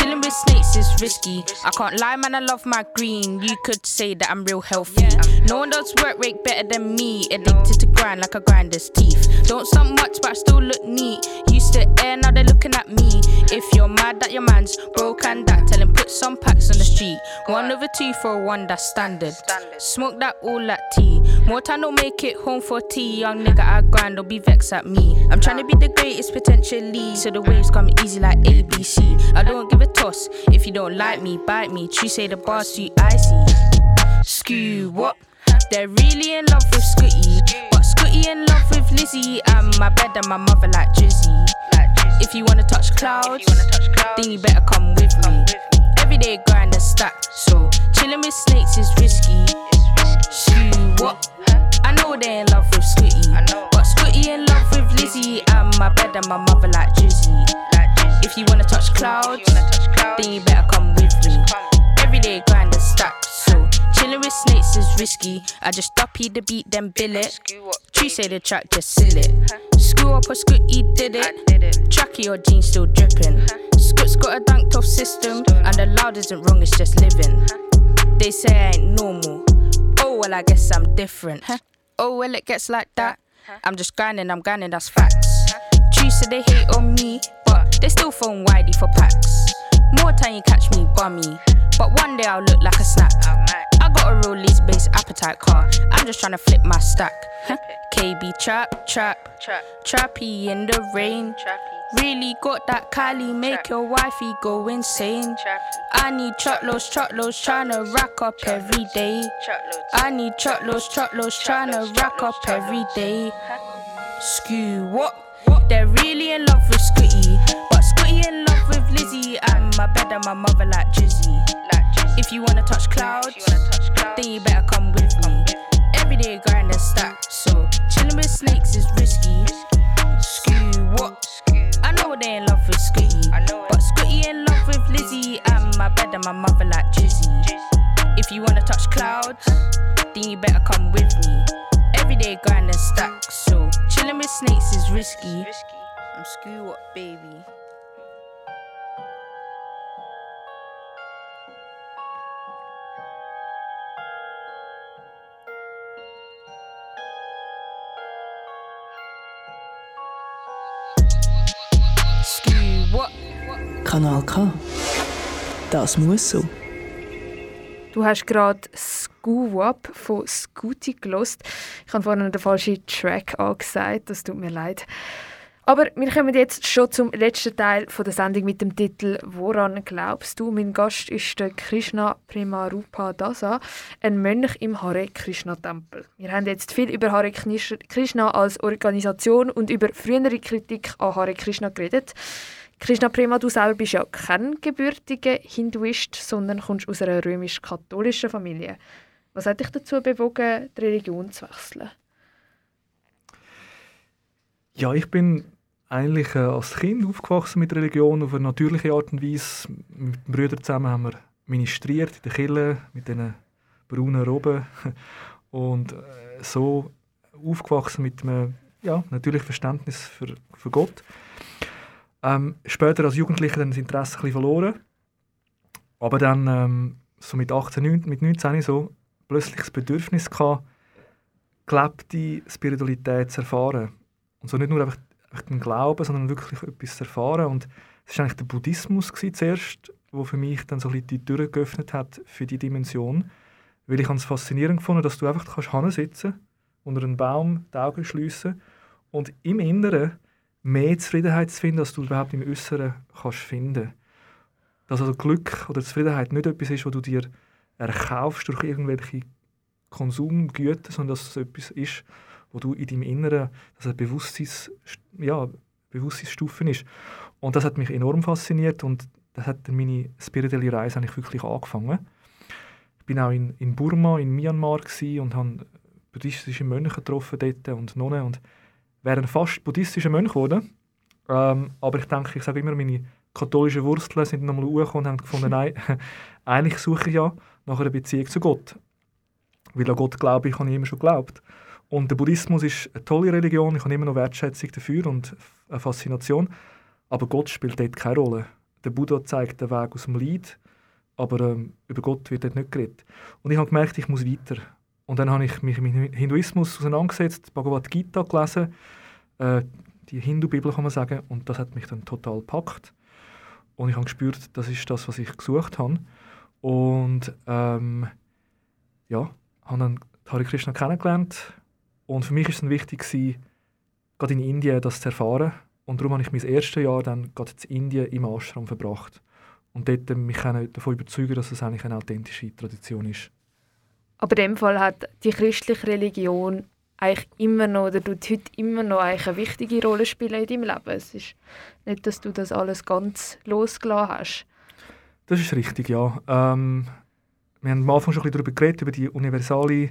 chilling with snakes is risky. I can't lie, man, I love my green. You could say that I'm real healthy. No one does work rate better than me. Addicted to grind like a grinder's teeth. Don't stunt much, but I still look neat. Used to air, now they're looking at me. If you're mad that your man's broke and that, tell him put some packs on the street. One over two for one, that's standard. Smoke that all that tea. More time don't make it home for tea. Young nigga, I grind, don't be vexed at me. I'm trying to be the greatest potentially. So the waves come easy like ABC. I don't give a toss if you don't like me, bite me. True say the bar's too icy. Skew, what? They're really in love with Scooty. But Scooty in love with Lizzie. And my bed and my mother like Drizzy. If you wanna touch clouds, then you better come with me. Everyday grind and stack. So chilling with snakes is risky. Skew, what? I know they in love with Scooty. But Scooty in love with Lizzie. And my bed and my mother like Drizzy. If you wanna touch clouds, then you better come with me. Everyday grind and stack. So chilling with snakes is risky. I just duppy the beat, then bill it. True say the track, just seal it. Screw up or Scooty did it. Tracky or jeans still dripping. Scoot's got a dunked off system, and the loud isn't wrong, it's just living. They say I ain't normal. Oh well, I guess I'm different. Oh well, it gets like that. I'm just grinding, I'm grinding, that's facts. True say they hate on me, but they still phone widey for packs. More time you catch me bummy, but one day I'll look like a snack. I got a real lease based appetite car. I'm just trying to flip my stack. KB trap, trap, trappy in the rain. Really got that Kylie, make your wifey go insane. I need truckloads, truckloads, tryna rack up every day. I need truckloads, truckloads, tryna rack up every day. Skew, what? They're really in love with Scooty, but Scooty in love with Lizzie. And my bed and my mother like Jizzy. If you wanna touch clouds, then you better come with me. Everyday grind and stack, so chilling with snakes is risky. Skew, what? I know they in love with Scooty, but Scooty in love with Lizzie. And my bed and my mother like Jizzy. If you wanna touch clouds, then you better come with me. Everyday grind and stack, chilling with snakes is risky. I'm screw what, baby. Kanal K. Das muss so. Du hast gerade Scoo Up von Scooty gelost. Ich habe vorhin den falschen Track angesagt, das tut mir leid. Aber wir kommen jetzt schon zum letzten Teil von der Sendung mit dem Titel Woran glaubst du? Mein Gast ist der Krishna Premarupa Dasa, ein Mönch im Hare Krishna Tempel. Wir haben jetzt viel über Hare Krishna als Organisation und über frühere Kritik an Hare Krishna geredet. Krishna Prema, du selber bist ja kein gebürtiger Hinduist, sondern kommst aus einer römisch-katholischen Familie. Was hat dich dazu bewogen, die Religion zu wechseln? Ja, ich bin eigentlich äh, als Kind aufgewachsen mit Religion auf eine natürliche Art und Weise. Mit den Brüdern zusammen haben wir ministriert in der Kirche mit diesen braunen Roben und äh, so aufgewachsen mit einem ja, natürlichen Verständnis für, für Gott. Ähm, später als Jugendlicher dann das Interesse ein bisschen verloren. Aber dann ähm, so mit 18, 19, mit 19 so plötzlich das Bedürfnis gehabt, gelebte Spiritualität zu erfahren. Und so nicht nur einfach, einfach den Glauben, sondern wirklich etwas zu erfahren. Und es war eigentlich der Buddhismus gewesen zuerst, der für mich dann so ein bisschen die Tür geöffnet hat für die Dimension. Weil ich es faszinierend gefunden, dass du einfach kannst hinsitzen unter einem Baum die Augen schliessen und im Inneren mehr Zufriedenheit zu finden, als du überhaupt im Äußeren kannst finden. Dass also Glück oder Zufriedenheit nicht etwas ist, was du dir erkaufst durch irgendwelche Konsumgüter, sondern dass es etwas ist, wo du in deinem Inneren, dass eine Bewusstseins, ja, Bewusstseinsstufen ist. Und das hat mich enorm fasziniert und das hat meine spirituelle Reise eigentlich wirklich angefangen. Ich bin auch in, in Burma, in Myanmar und habe buddhistische Mönche getroffen dort und Nonnen und wäre fast buddhistischer Mönch geworden. Ähm, aber ich denke, ich sage immer, meine katholischen Wurzeln sind nochmal hochgekommen und haben gefunden, nein, eigentlich suche ich ja nach einer Beziehung zu Gott. Weil an Gott glaube ich, habe ich immer schon geglaubt. Und der Buddhismus ist eine tolle Religion, ich habe immer noch Wertschätzung dafür und eine Faszination. Aber Gott spielt dort keine Rolle. Der Buddha zeigt den Weg aus dem Leid, aber ähm, über Gott wird dort nicht geredet. Und ich habe gemerkt, ich muss weiter. Und dann habe ich mich mit Hinduismus auseinandergesetzt, Bhagavad Gita gelesen, äh, die Hindu-Bibel kann man sagen, und das hat mich dann total gepackt. Und ich habe gespürt, das ist das, was ich gesucht habe. Und ähm, ja, habe dann Hare Krishna kennengelernt und für mich ist es dann wichtig gewesen, gerade in Indien das zu erfahren und darum habe ich mein erstes Jahr dann gerade in Indien im Ashram verbracht und dort mich können davon überzeugen, dass es eigentlich eine authentische Tradition ist. Aber in dem Fall hat die christliche Religion eigentlich immer noch, oder tut heute immer noch eigentlich eine wichtige Rolle spielen in deinem Leben. Es ist nicht, dass du das alles ganz losgelassen hast. Das ist richtig, ja. Ähm, wir haben am Anfang schon ein bisschen darüber geredet, über die universale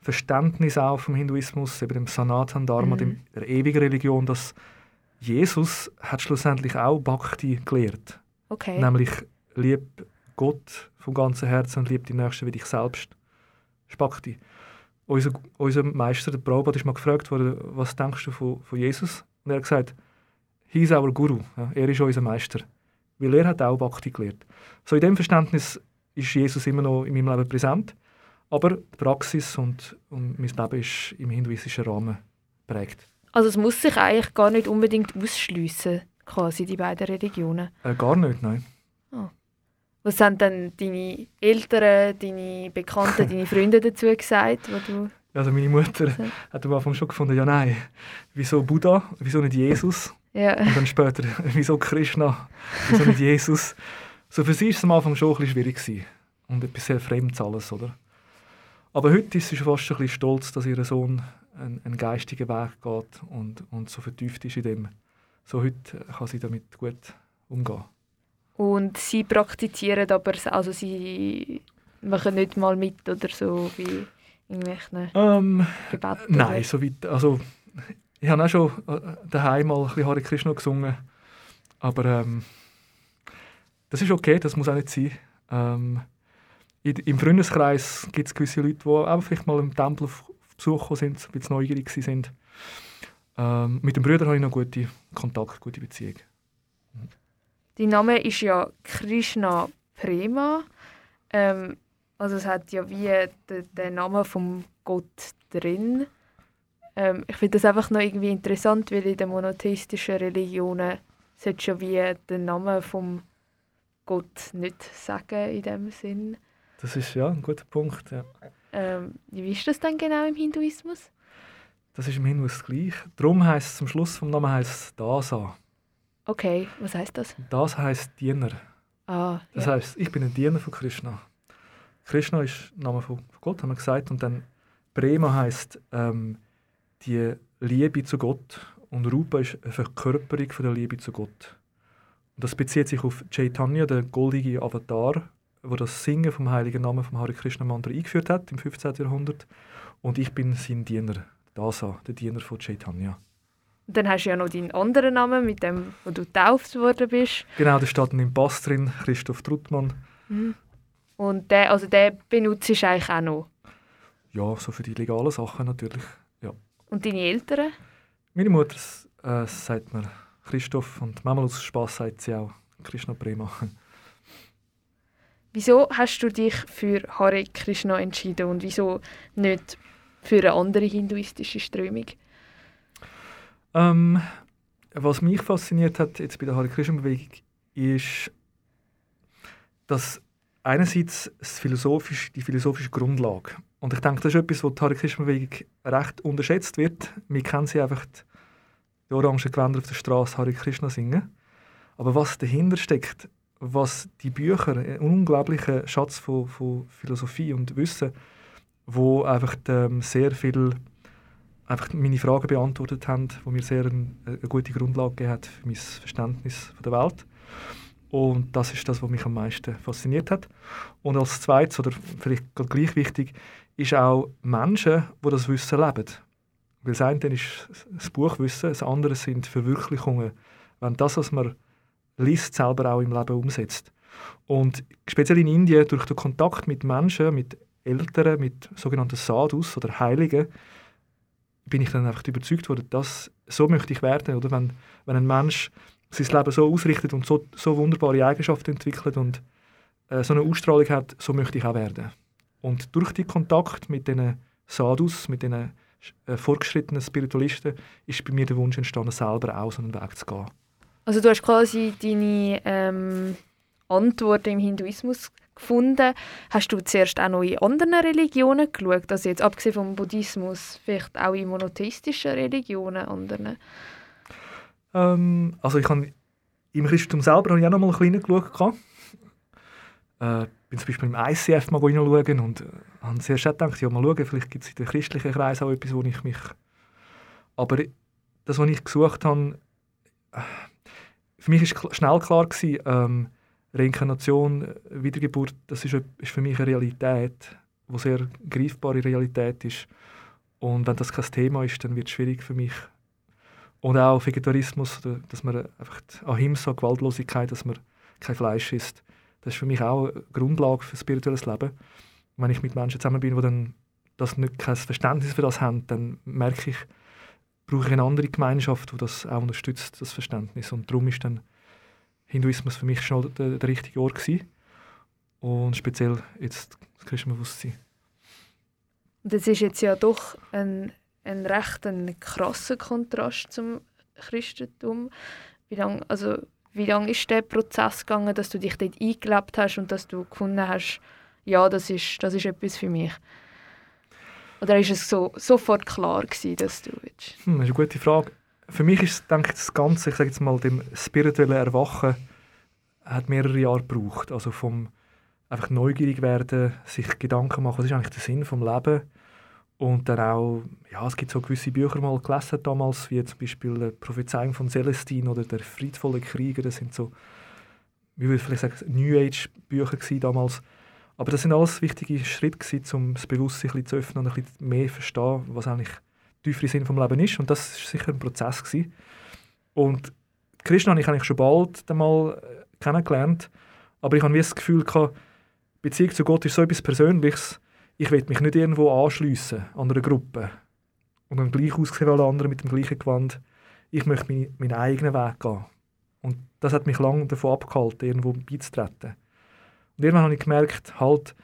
Verständnis auch vom Hinduismus, über dem Sanatan Dharma, Mhm. dem, der ewigen Religion, dass Jesus hat schlussendlich auch Bhakti gelehrt. Okay. Nämlich lieb Gott vom ganzen Herzen und lieb die Nächsten wie dich selbst. Bhakti. Unser, unser Meister, der Prabhupada, ist mal gefragt worden, was denkst du von, von Jesus? Und er hat gesagt, he is our Guru. Ja, er ist unser Meister. Weil er hat auch Bhakti gelehrt. So in dem Verständnis ist Jesus immer noch in meinem Leben präsent. Aber die Praxis und, und mein Leben ist im hinduistischen Rahmen prägt. Also es muss sich eigentlich gar nicht unbedingt ausschliessen, quasi die beiden Religionen. Äh, gar nicht, nein. Was haben dann deine Eltern, deine Bekannten, deine Freunde dazu gesagt, wo du Also meine Mutter So. hat am Anfang schon gefunden, ja nein, wieso Buddha, wieso nicht Jesus? ja. Und dann später, wieso Krishna, wieso nicht Jesus? So für sie war es am Anfang schon ein bisschen schwierig. Gewesen. Und etwas sehr Fremdes alles, oder? Aber heute ist sie schon fast ein bisschen stolz, dass ihr Sohn einen, einen geistigen Weg geht und, und so vertieft ist in dem. So heute kann sie damit gut umgehen. Und sie praktizieren aber, also sie machen nicht mal mit oder so wie irgendwelchen Ähm, Gebeten. Nein, so weit. Also, ich habe auch schon äh, daheim mal ein bisschen Hare Krishna gesungen. Aber ähm, das ist okay, das muss auch nicht sein. Ähm, Im Freundeskreis gibt es gewisse Leute, die auch vielleicht mal im Tempel auf, Besuch sind, ein bisschen neugierig sind. Ähm, mit den Brüdern habe ich noch gute Kontakt, gute Beziehung. Dein Name ist ja Krishna Prema. Ähm, also es hat ja wie den, den Namen vom Gott drin. Ähm, ich finde das einfach noch irgendwie interessant, weil in den monotheistischen Religionen solltest du ja wie den Namen vom Gott nicht sagen in dem Sinn. Das ist ja ein guter Punkt. Ja. Ähm, wie ist das denn genau im Hinduismus? Das ist im Hinweis gleich. Darum heisst es zum Schluss vom Namen heisst Dasa. Okay, was heißt das? Das heisst Diener. Ah, Das ja. heißt, ich bin ein Diener von Krishna. Krishna ist der Name von von Gott, haben wir gesagt. Und dann Prema heißt ähm, die Liebe zu Gott. Und Rupa ist eine Verkörperung von der Liebe zu Gott. Und das bezieht sich auf Chaitanya, der goldige Avatar, wo das Singen vom heiligen Namen vom Hare Krishna Mantra eingeführt hat im 15. Jahrhundert. Und ich bin sein Diener, Dasa, der Diener von Chaitanya. Dann hast du ja noch deinen anderen Namen, mit dem wo du getauft worden bist. Genau, der steht dann im Pass drin, Christoph Truttmann. Und der, also den benutzt du eigentlich auch noch. Ja, so für die legalen Sachen natürlich. Ja. Und deine Eltern? Meine Mutter äh, sagt mir Christoph und manchmal aus Spass sagt sie auch Krishna Prema. Wieso hast du dich für Hare Krishna entschieden und wieso nicht für eine andere hinduistische Strömung? Ähm, was mich fasziniert hat jetzt bei der Hare Krishna Bewegung ist, dass einerseits das philosophisch, die philosophische Grundlage und ich denke, das ist etwas, wo die Hare Krishna Bewegung recht unterschätzt wird. Wir kennen sie einfach die, orangen Gewänder auf der Straße Hare Krishna singen, aber was dahinter steckt, was die Bücher, ein unglaublicher Schatz von, von Philosophie und Wissen, wo einfach ähm, sehr viel einfach meine Fragen beantwortet haben, wo mir sehr ein, eine gute Grundlage gegeben hat für mein Verständnis von der Welt. Und das ist das, was mich am meisten fasziniert hat. Und als zweites, oder vielleicht gerade gleich wichtig, ist auch Menschen, die das Wissen leben. Weil das eine ist das Buchwissen, das andere sind Verwirklichungen. Wenn das, was man liest, selber auch im Leben umsetzt. Und speziell in Indien, durch den Kontakt mit Menschen, mit Älteren, mit sogenannten Sadhus oder Heiligen, bin ich dann einfach überzeugt worden, dass so möchte ich werden. Oder? Wenn, wenn ein Mensch sein Leben so ausrichtet und so, so wunderbare Eigenschaften entwickelt und äh, so eine Ausstrahlung hat, so möchte ich auch werden. Und durch den Kontakt mit diesen Sadhus, mit diesen äh, fortgeschrittenen Spiritualisten, ist bei mir der Wunsch entstanden, selber auch so einen Weg zu gehen. Also du hast quasi deine ähm, Antworten im Hinduismus gefunden. Hast du zuerst auch noch in anderen Religionen geschaut? Also jetzt abgesehen vom Buddhismus, vielleicht auch in monotheistischen Religionen, anderen? Ähm, also ich habe im Christentum selber habe ich auch noch mal ein bisschen reingeschaut. Äh, bin zum Beispiel im ICF mal reinschauen und äh, habe sehr schnell gedacht, ja mal schauen, vielleicht gibt es in den christlichen Kreis auch etwas, wo ich mich... Aber das, was ich gesucht habe, äh, für mich ist schnell klar gewesen, ähm, Reinkarnation, äh, Wiedergeburt, das ist, ist für mich eine Realität, die sehr greifbare Realität ist. Und wenn das kein Thema ist, dann wird es schwierig für mich. Und auch Vegetarismus, dass man einfach Ahimsa, Gewaltlosigkeit, dass man kein Fleisch isst. Das ist für mich auch eine Grundlage für spirituelles Leben. wenn ich mit Menschen zusammen bin, die dann das nicht kein Verständnis für das haben, dann merke ich, brauche ich eine andere Gemeinschaft, die das auch unterstützt, das Verständnis. Und darum ist dann Hinduismus für mich schon der, der richtige Ort gewesen. Und speziell jetzt das Christenbewusstsein. Das ist jetzt ja doch ein, ein recht ein krasser Kontrast zum Christentum. Wie lange also, wie lang ist der Prozess gegangen, dass du dich dort eingelebt hast und dass du gefunden hast, ja, das ist, das ist etwas für mich? Oder ist es so, sofort klar gewesen, dass du willst? Hm, das ist eine gute Frage für mich ist denke ich, das Ganze, ich sage jetzt mal, dem spirituellen Erwachen hat mehrere Jahre gebraucht. Also vom einfach neugierig werden, sich Gedanken machen, was ist eigentlich der Sinn vom Leben und dann auch, ja, es gibt so gewisse Bücher mal gelesen damals, wie zum Beispiel Prophezeiung von Celestin oder der friedvolle Krieger, das sind so, wie würde ich vielleicht sagen, New Age Bücher damals. Aber das sind alles wichtige Schritte um das Bewusstsein ein bisschen zu öffnen und ein bisschen mehr zu verstehen, was eigentlich tiefere Sinn vom Leben ist. Und das war sicher ein Prozess. Gewesen. Und Krishna habe ich eigentlich schon bald einmal äh, kennengelernt. Aber ich habe das Gefühl, gehabt, Beziehung zu Gott ist so etwas Persönliches. Ich will mich nicht irgendwo anschliessen an einer Gruppe und dann gleich aussehen wie alle anderen mit dem gleichen Gewand. Ich möchte meinen, meinen eigenen Weg gehen. Und das hat mich lange davon abgehalten, irgendwo beizutreten. Und irgendwann habe ich gemerkt, halt,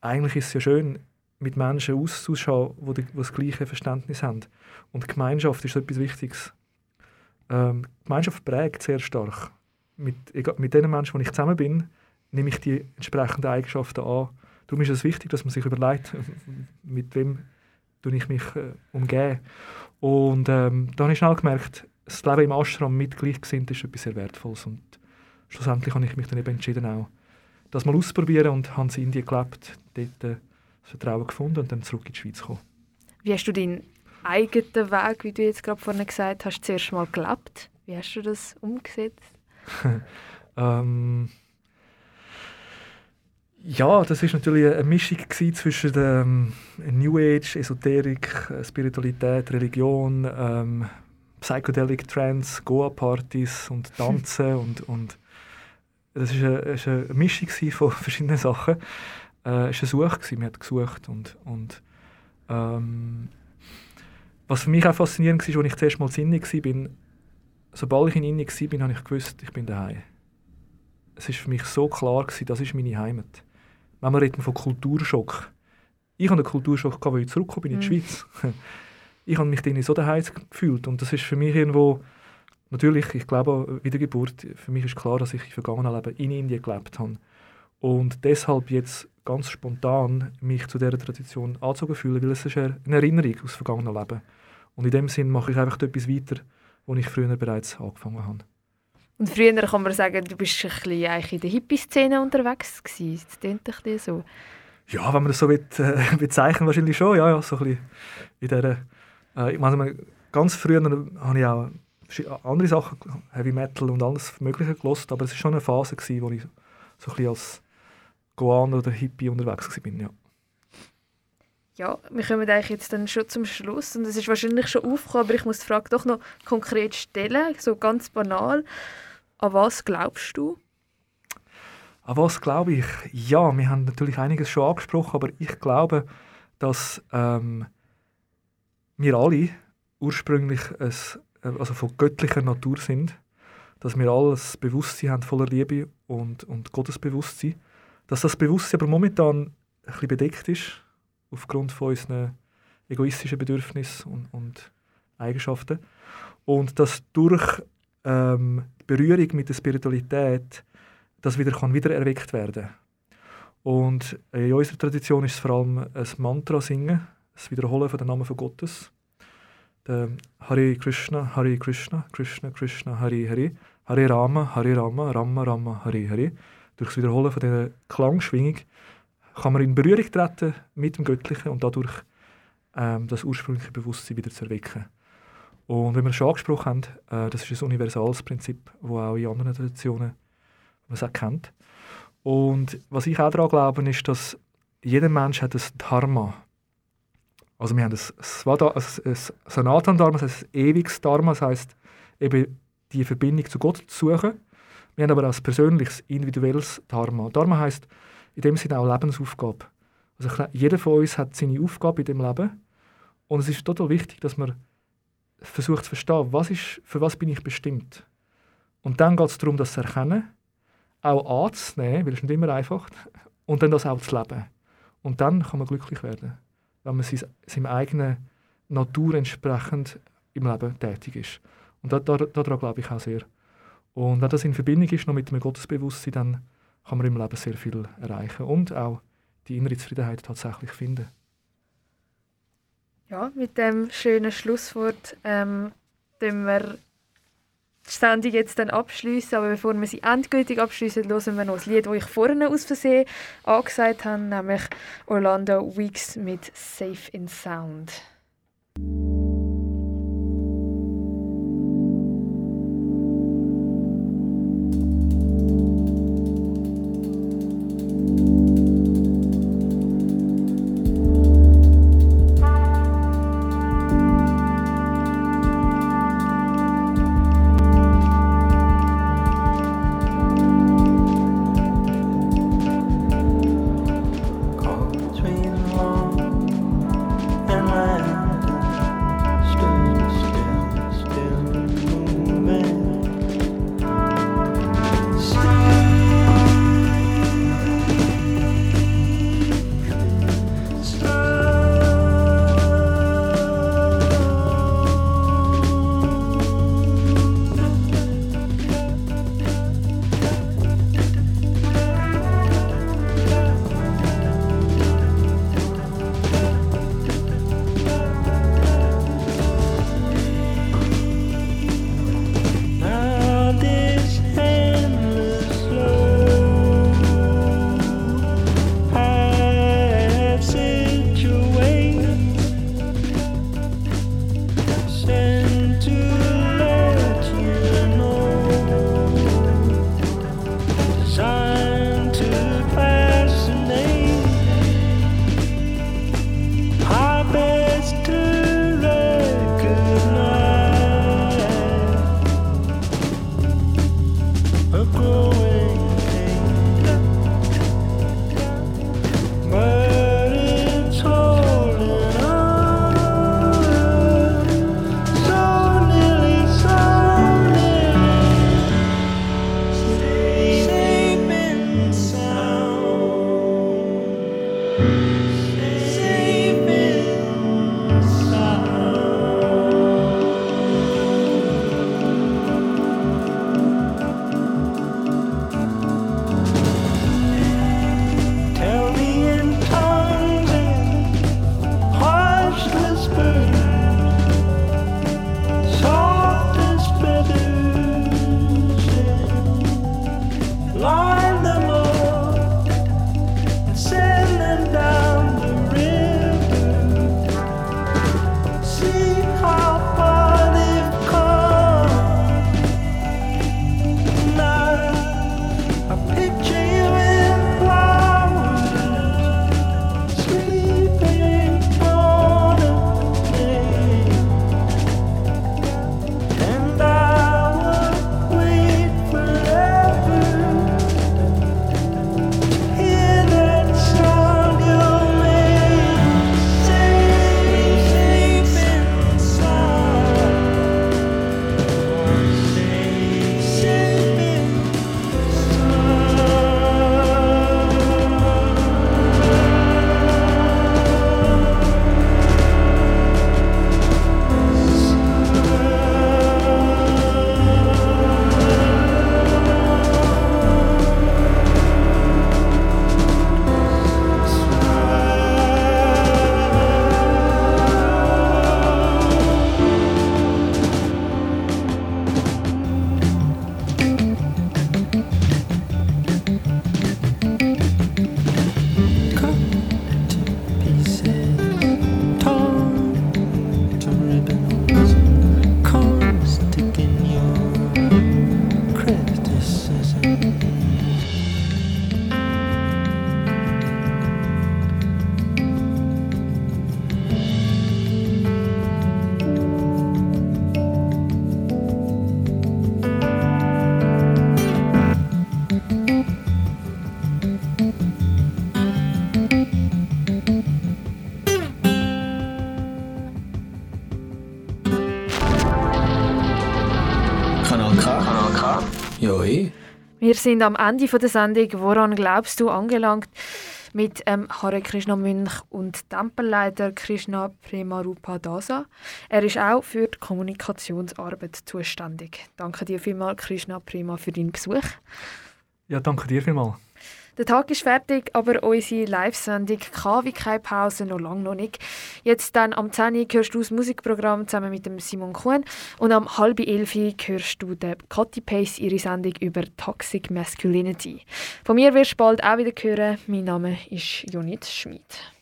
eigentlich ist es ja schön, mit Menschen auszuschauen, die, das gleiche Verständnis haben. Und Gemeinschaft ist etwas Wichtiges. Ähm, Gemeinschaft prägt sehr stark. Mit, mit den Menschen, die ich zusammen bin, nehme ich die entsprechenden Eigenschaften an. Darum ist es wichtig, dass man sich überlegt, mit wem ich mich äh, umgehe. Und ähm, da habe ich schnell gemerkt, das Leben im Ashram mit Gleichgesinnten ist etwas sehr Wertvolles. Und schlussendlich habe ich mich dann eben entschieden, auch das mal auszuprobieren und habe in Indien gelebt. Dort, äh, Vertrauen gefunden und dann zurück in die Schweiz gekommen. Wie hast du deinen eigenen Weg, wie du jetzt gerade vorhin gesagt hast, zuerst mal gelebt? Wie hast du das umgesetzt? ähm, ja, das ist natürlich eine Mischung zwischen ähm, New Age, Esoterik, äh, Spiritualität, Religion, ähm, Psychedelic Trance, Goa-Partys und Tanzen und, und das ist eine, ist eine Mischung von verschiedenen Sachen äh, es war ein Such. Man hat gesucht. Und, und, ähm, was für mich auch faszinierend war, als ich zuerst mal in war, sobald ich in Indien war, habe ich gewusst, ich bin daheim. Es war für mich so klar, gewesen, das ist meine Heimat. Wenn wir reden von Kulturschock. Ich hatte einen Kulturschock, als ich zurückgekommen bin in die mhm. Schweiz. Ich habe mich dann so daheim gefühlt. Und das ist für mich irgendwo, natürlich, ich glaube, Wiedergeburt, für mich ist klar, dass ich im vergangenen Leben in Indien gelebt habe. Und deshalb jetzt ganz spontan mich zu dieser Tradition angezogen fühle, weil es ist eine Erinnerung aus vergangenen Leben. Und in dem Sinn mache ich einfach etwas weiter, wo ich früher bereits angefangen habe. Und früher kann man sagen, du bist ein bisschen eigentlich in der Hippie-Szene unterwegs gewesen. Das klingt ein bisschen so. Ja, wenn man das so will, äh, bezeichnen wahrscheinlich schon. Ja, ja, so ein bisschen in dieser, äh, ich meine, ganz früher habe ich auch andere Sachen, Heavy Metal und alles Mögliche gelost, aber es war schon eine Phase, gewesen, wo ich so ein bisschen als Goan oder Hippie unterwegs war. Ja. ja, wir kommen eigentlich jetzt dann schon zum Schluss und es ist wahrscheinlich schon aufgekommen, aber ich muss die Frage doch noch konkret stellen, so ganz banal. An was glaubst du? An was glaube ich? Ja, wir haben natürlich einiges schon angesprochen, aber ich glaube, dass ähm, wir alle ursprünglich ein, also von göttlicher Natur sind, dass wir alles Bewusstsein haben voller Liebe und, und Gottesbewusstsein dass das Bewusstsein aber momentan ein bisschen bedeckt ist, aufgrund von unseren egoistischen Bedürfnissen und, und Eigenschaften. Und dass durch ähm, Berührung mit der Spiritualität das wieder kann wieder erweckt werden Und in unserer Tradition ist es vor allem ein Mantra singen, das Wiederholen von den Namen von Gottes. Der Hare Krishna, Hare Krishna, Krishna Krishna, Hare Hare, Hare Rama, Hare Rama, Rama Rama, Hare Hare. Durch das Wiederholen von dieser Klangschwingung kann man in Berührung treten mit dem Göttlichen und dadurch ähm, das ursprüngliche Bewusstsein wieder zu erwecken. Und wenn wir schon angesprochen haben, äh, das ist ein universales Prinzip, das auch in anderen Traditionen man auch kennt. Und was ich auch daran glaube, ist, dass jeder Mensch hat ein Dharma. Also wir haben ein, Svada, ein Sanatan Dharma, das heißt ein ewiges Dharma, das heißt eben die Verbindung zu Gott zu suchen. Wir haben aber auch ein persönliches, individuelles Dharma. Dharma heißt in dem Sinne auch Lebensaufgabe. Also jeder von uns hat seine Aufgabe in dem Leben und es ist total wichtig, dass man versucht zu verstehen, was ist, für was bin ich bestimmt. Und dann geht es darum, das zu erkennen, auch anzunehmen, weil es nicht immer einfach und dann das auch zu leben. Und dann kann man glücklich werden, wenn man seiner eigenen Natur entsprechend im Leben tätig ist. Und daran da, da, glaube ich auch sehr. Und wenn das in Verbindung ist noch mit dem Gottesbewusstsein, dann kann man im Leben sehr viel erreichen und auch die innere Zufriedenheit tatsächlich finden. Ja, mit dem schönen Schlusswort ähm, wir die Sendung jetzt dann abschließen. Aber bevor wir sie endgültig abschließen, hören wir noch das Lied, das ich vorhin aus Versehen angesagt habe, nämlich Orlando Weeks mit Safe in Sound. Ja, eh. Wir sind am Ende der Sendung «Woran glaubst du?» angelangt mit ähm, Hare Krishna Mönch und Tempelleiter Krishna Premarupa Dasa. Er ist auch für die Kommunikationsarbeit zuständig. Danke dir vielmals, Krishna Prema, für deinen Besuch. Ja, danke dir vielmals. Der Tag ist fertig, aber unsere Live-Sendung wie keine Pause, noch lange noch nicht. Jetzt dann am 10 Uhr hörst du das Musikprogramm zusammen mit dem Simon Kuhn und am halb elf hörst du den Katy Pace ihre Sendung über Toxic Masculinity. Von mir wirst du bald auch wieder hören. Mein Name ist Jonit Schmid.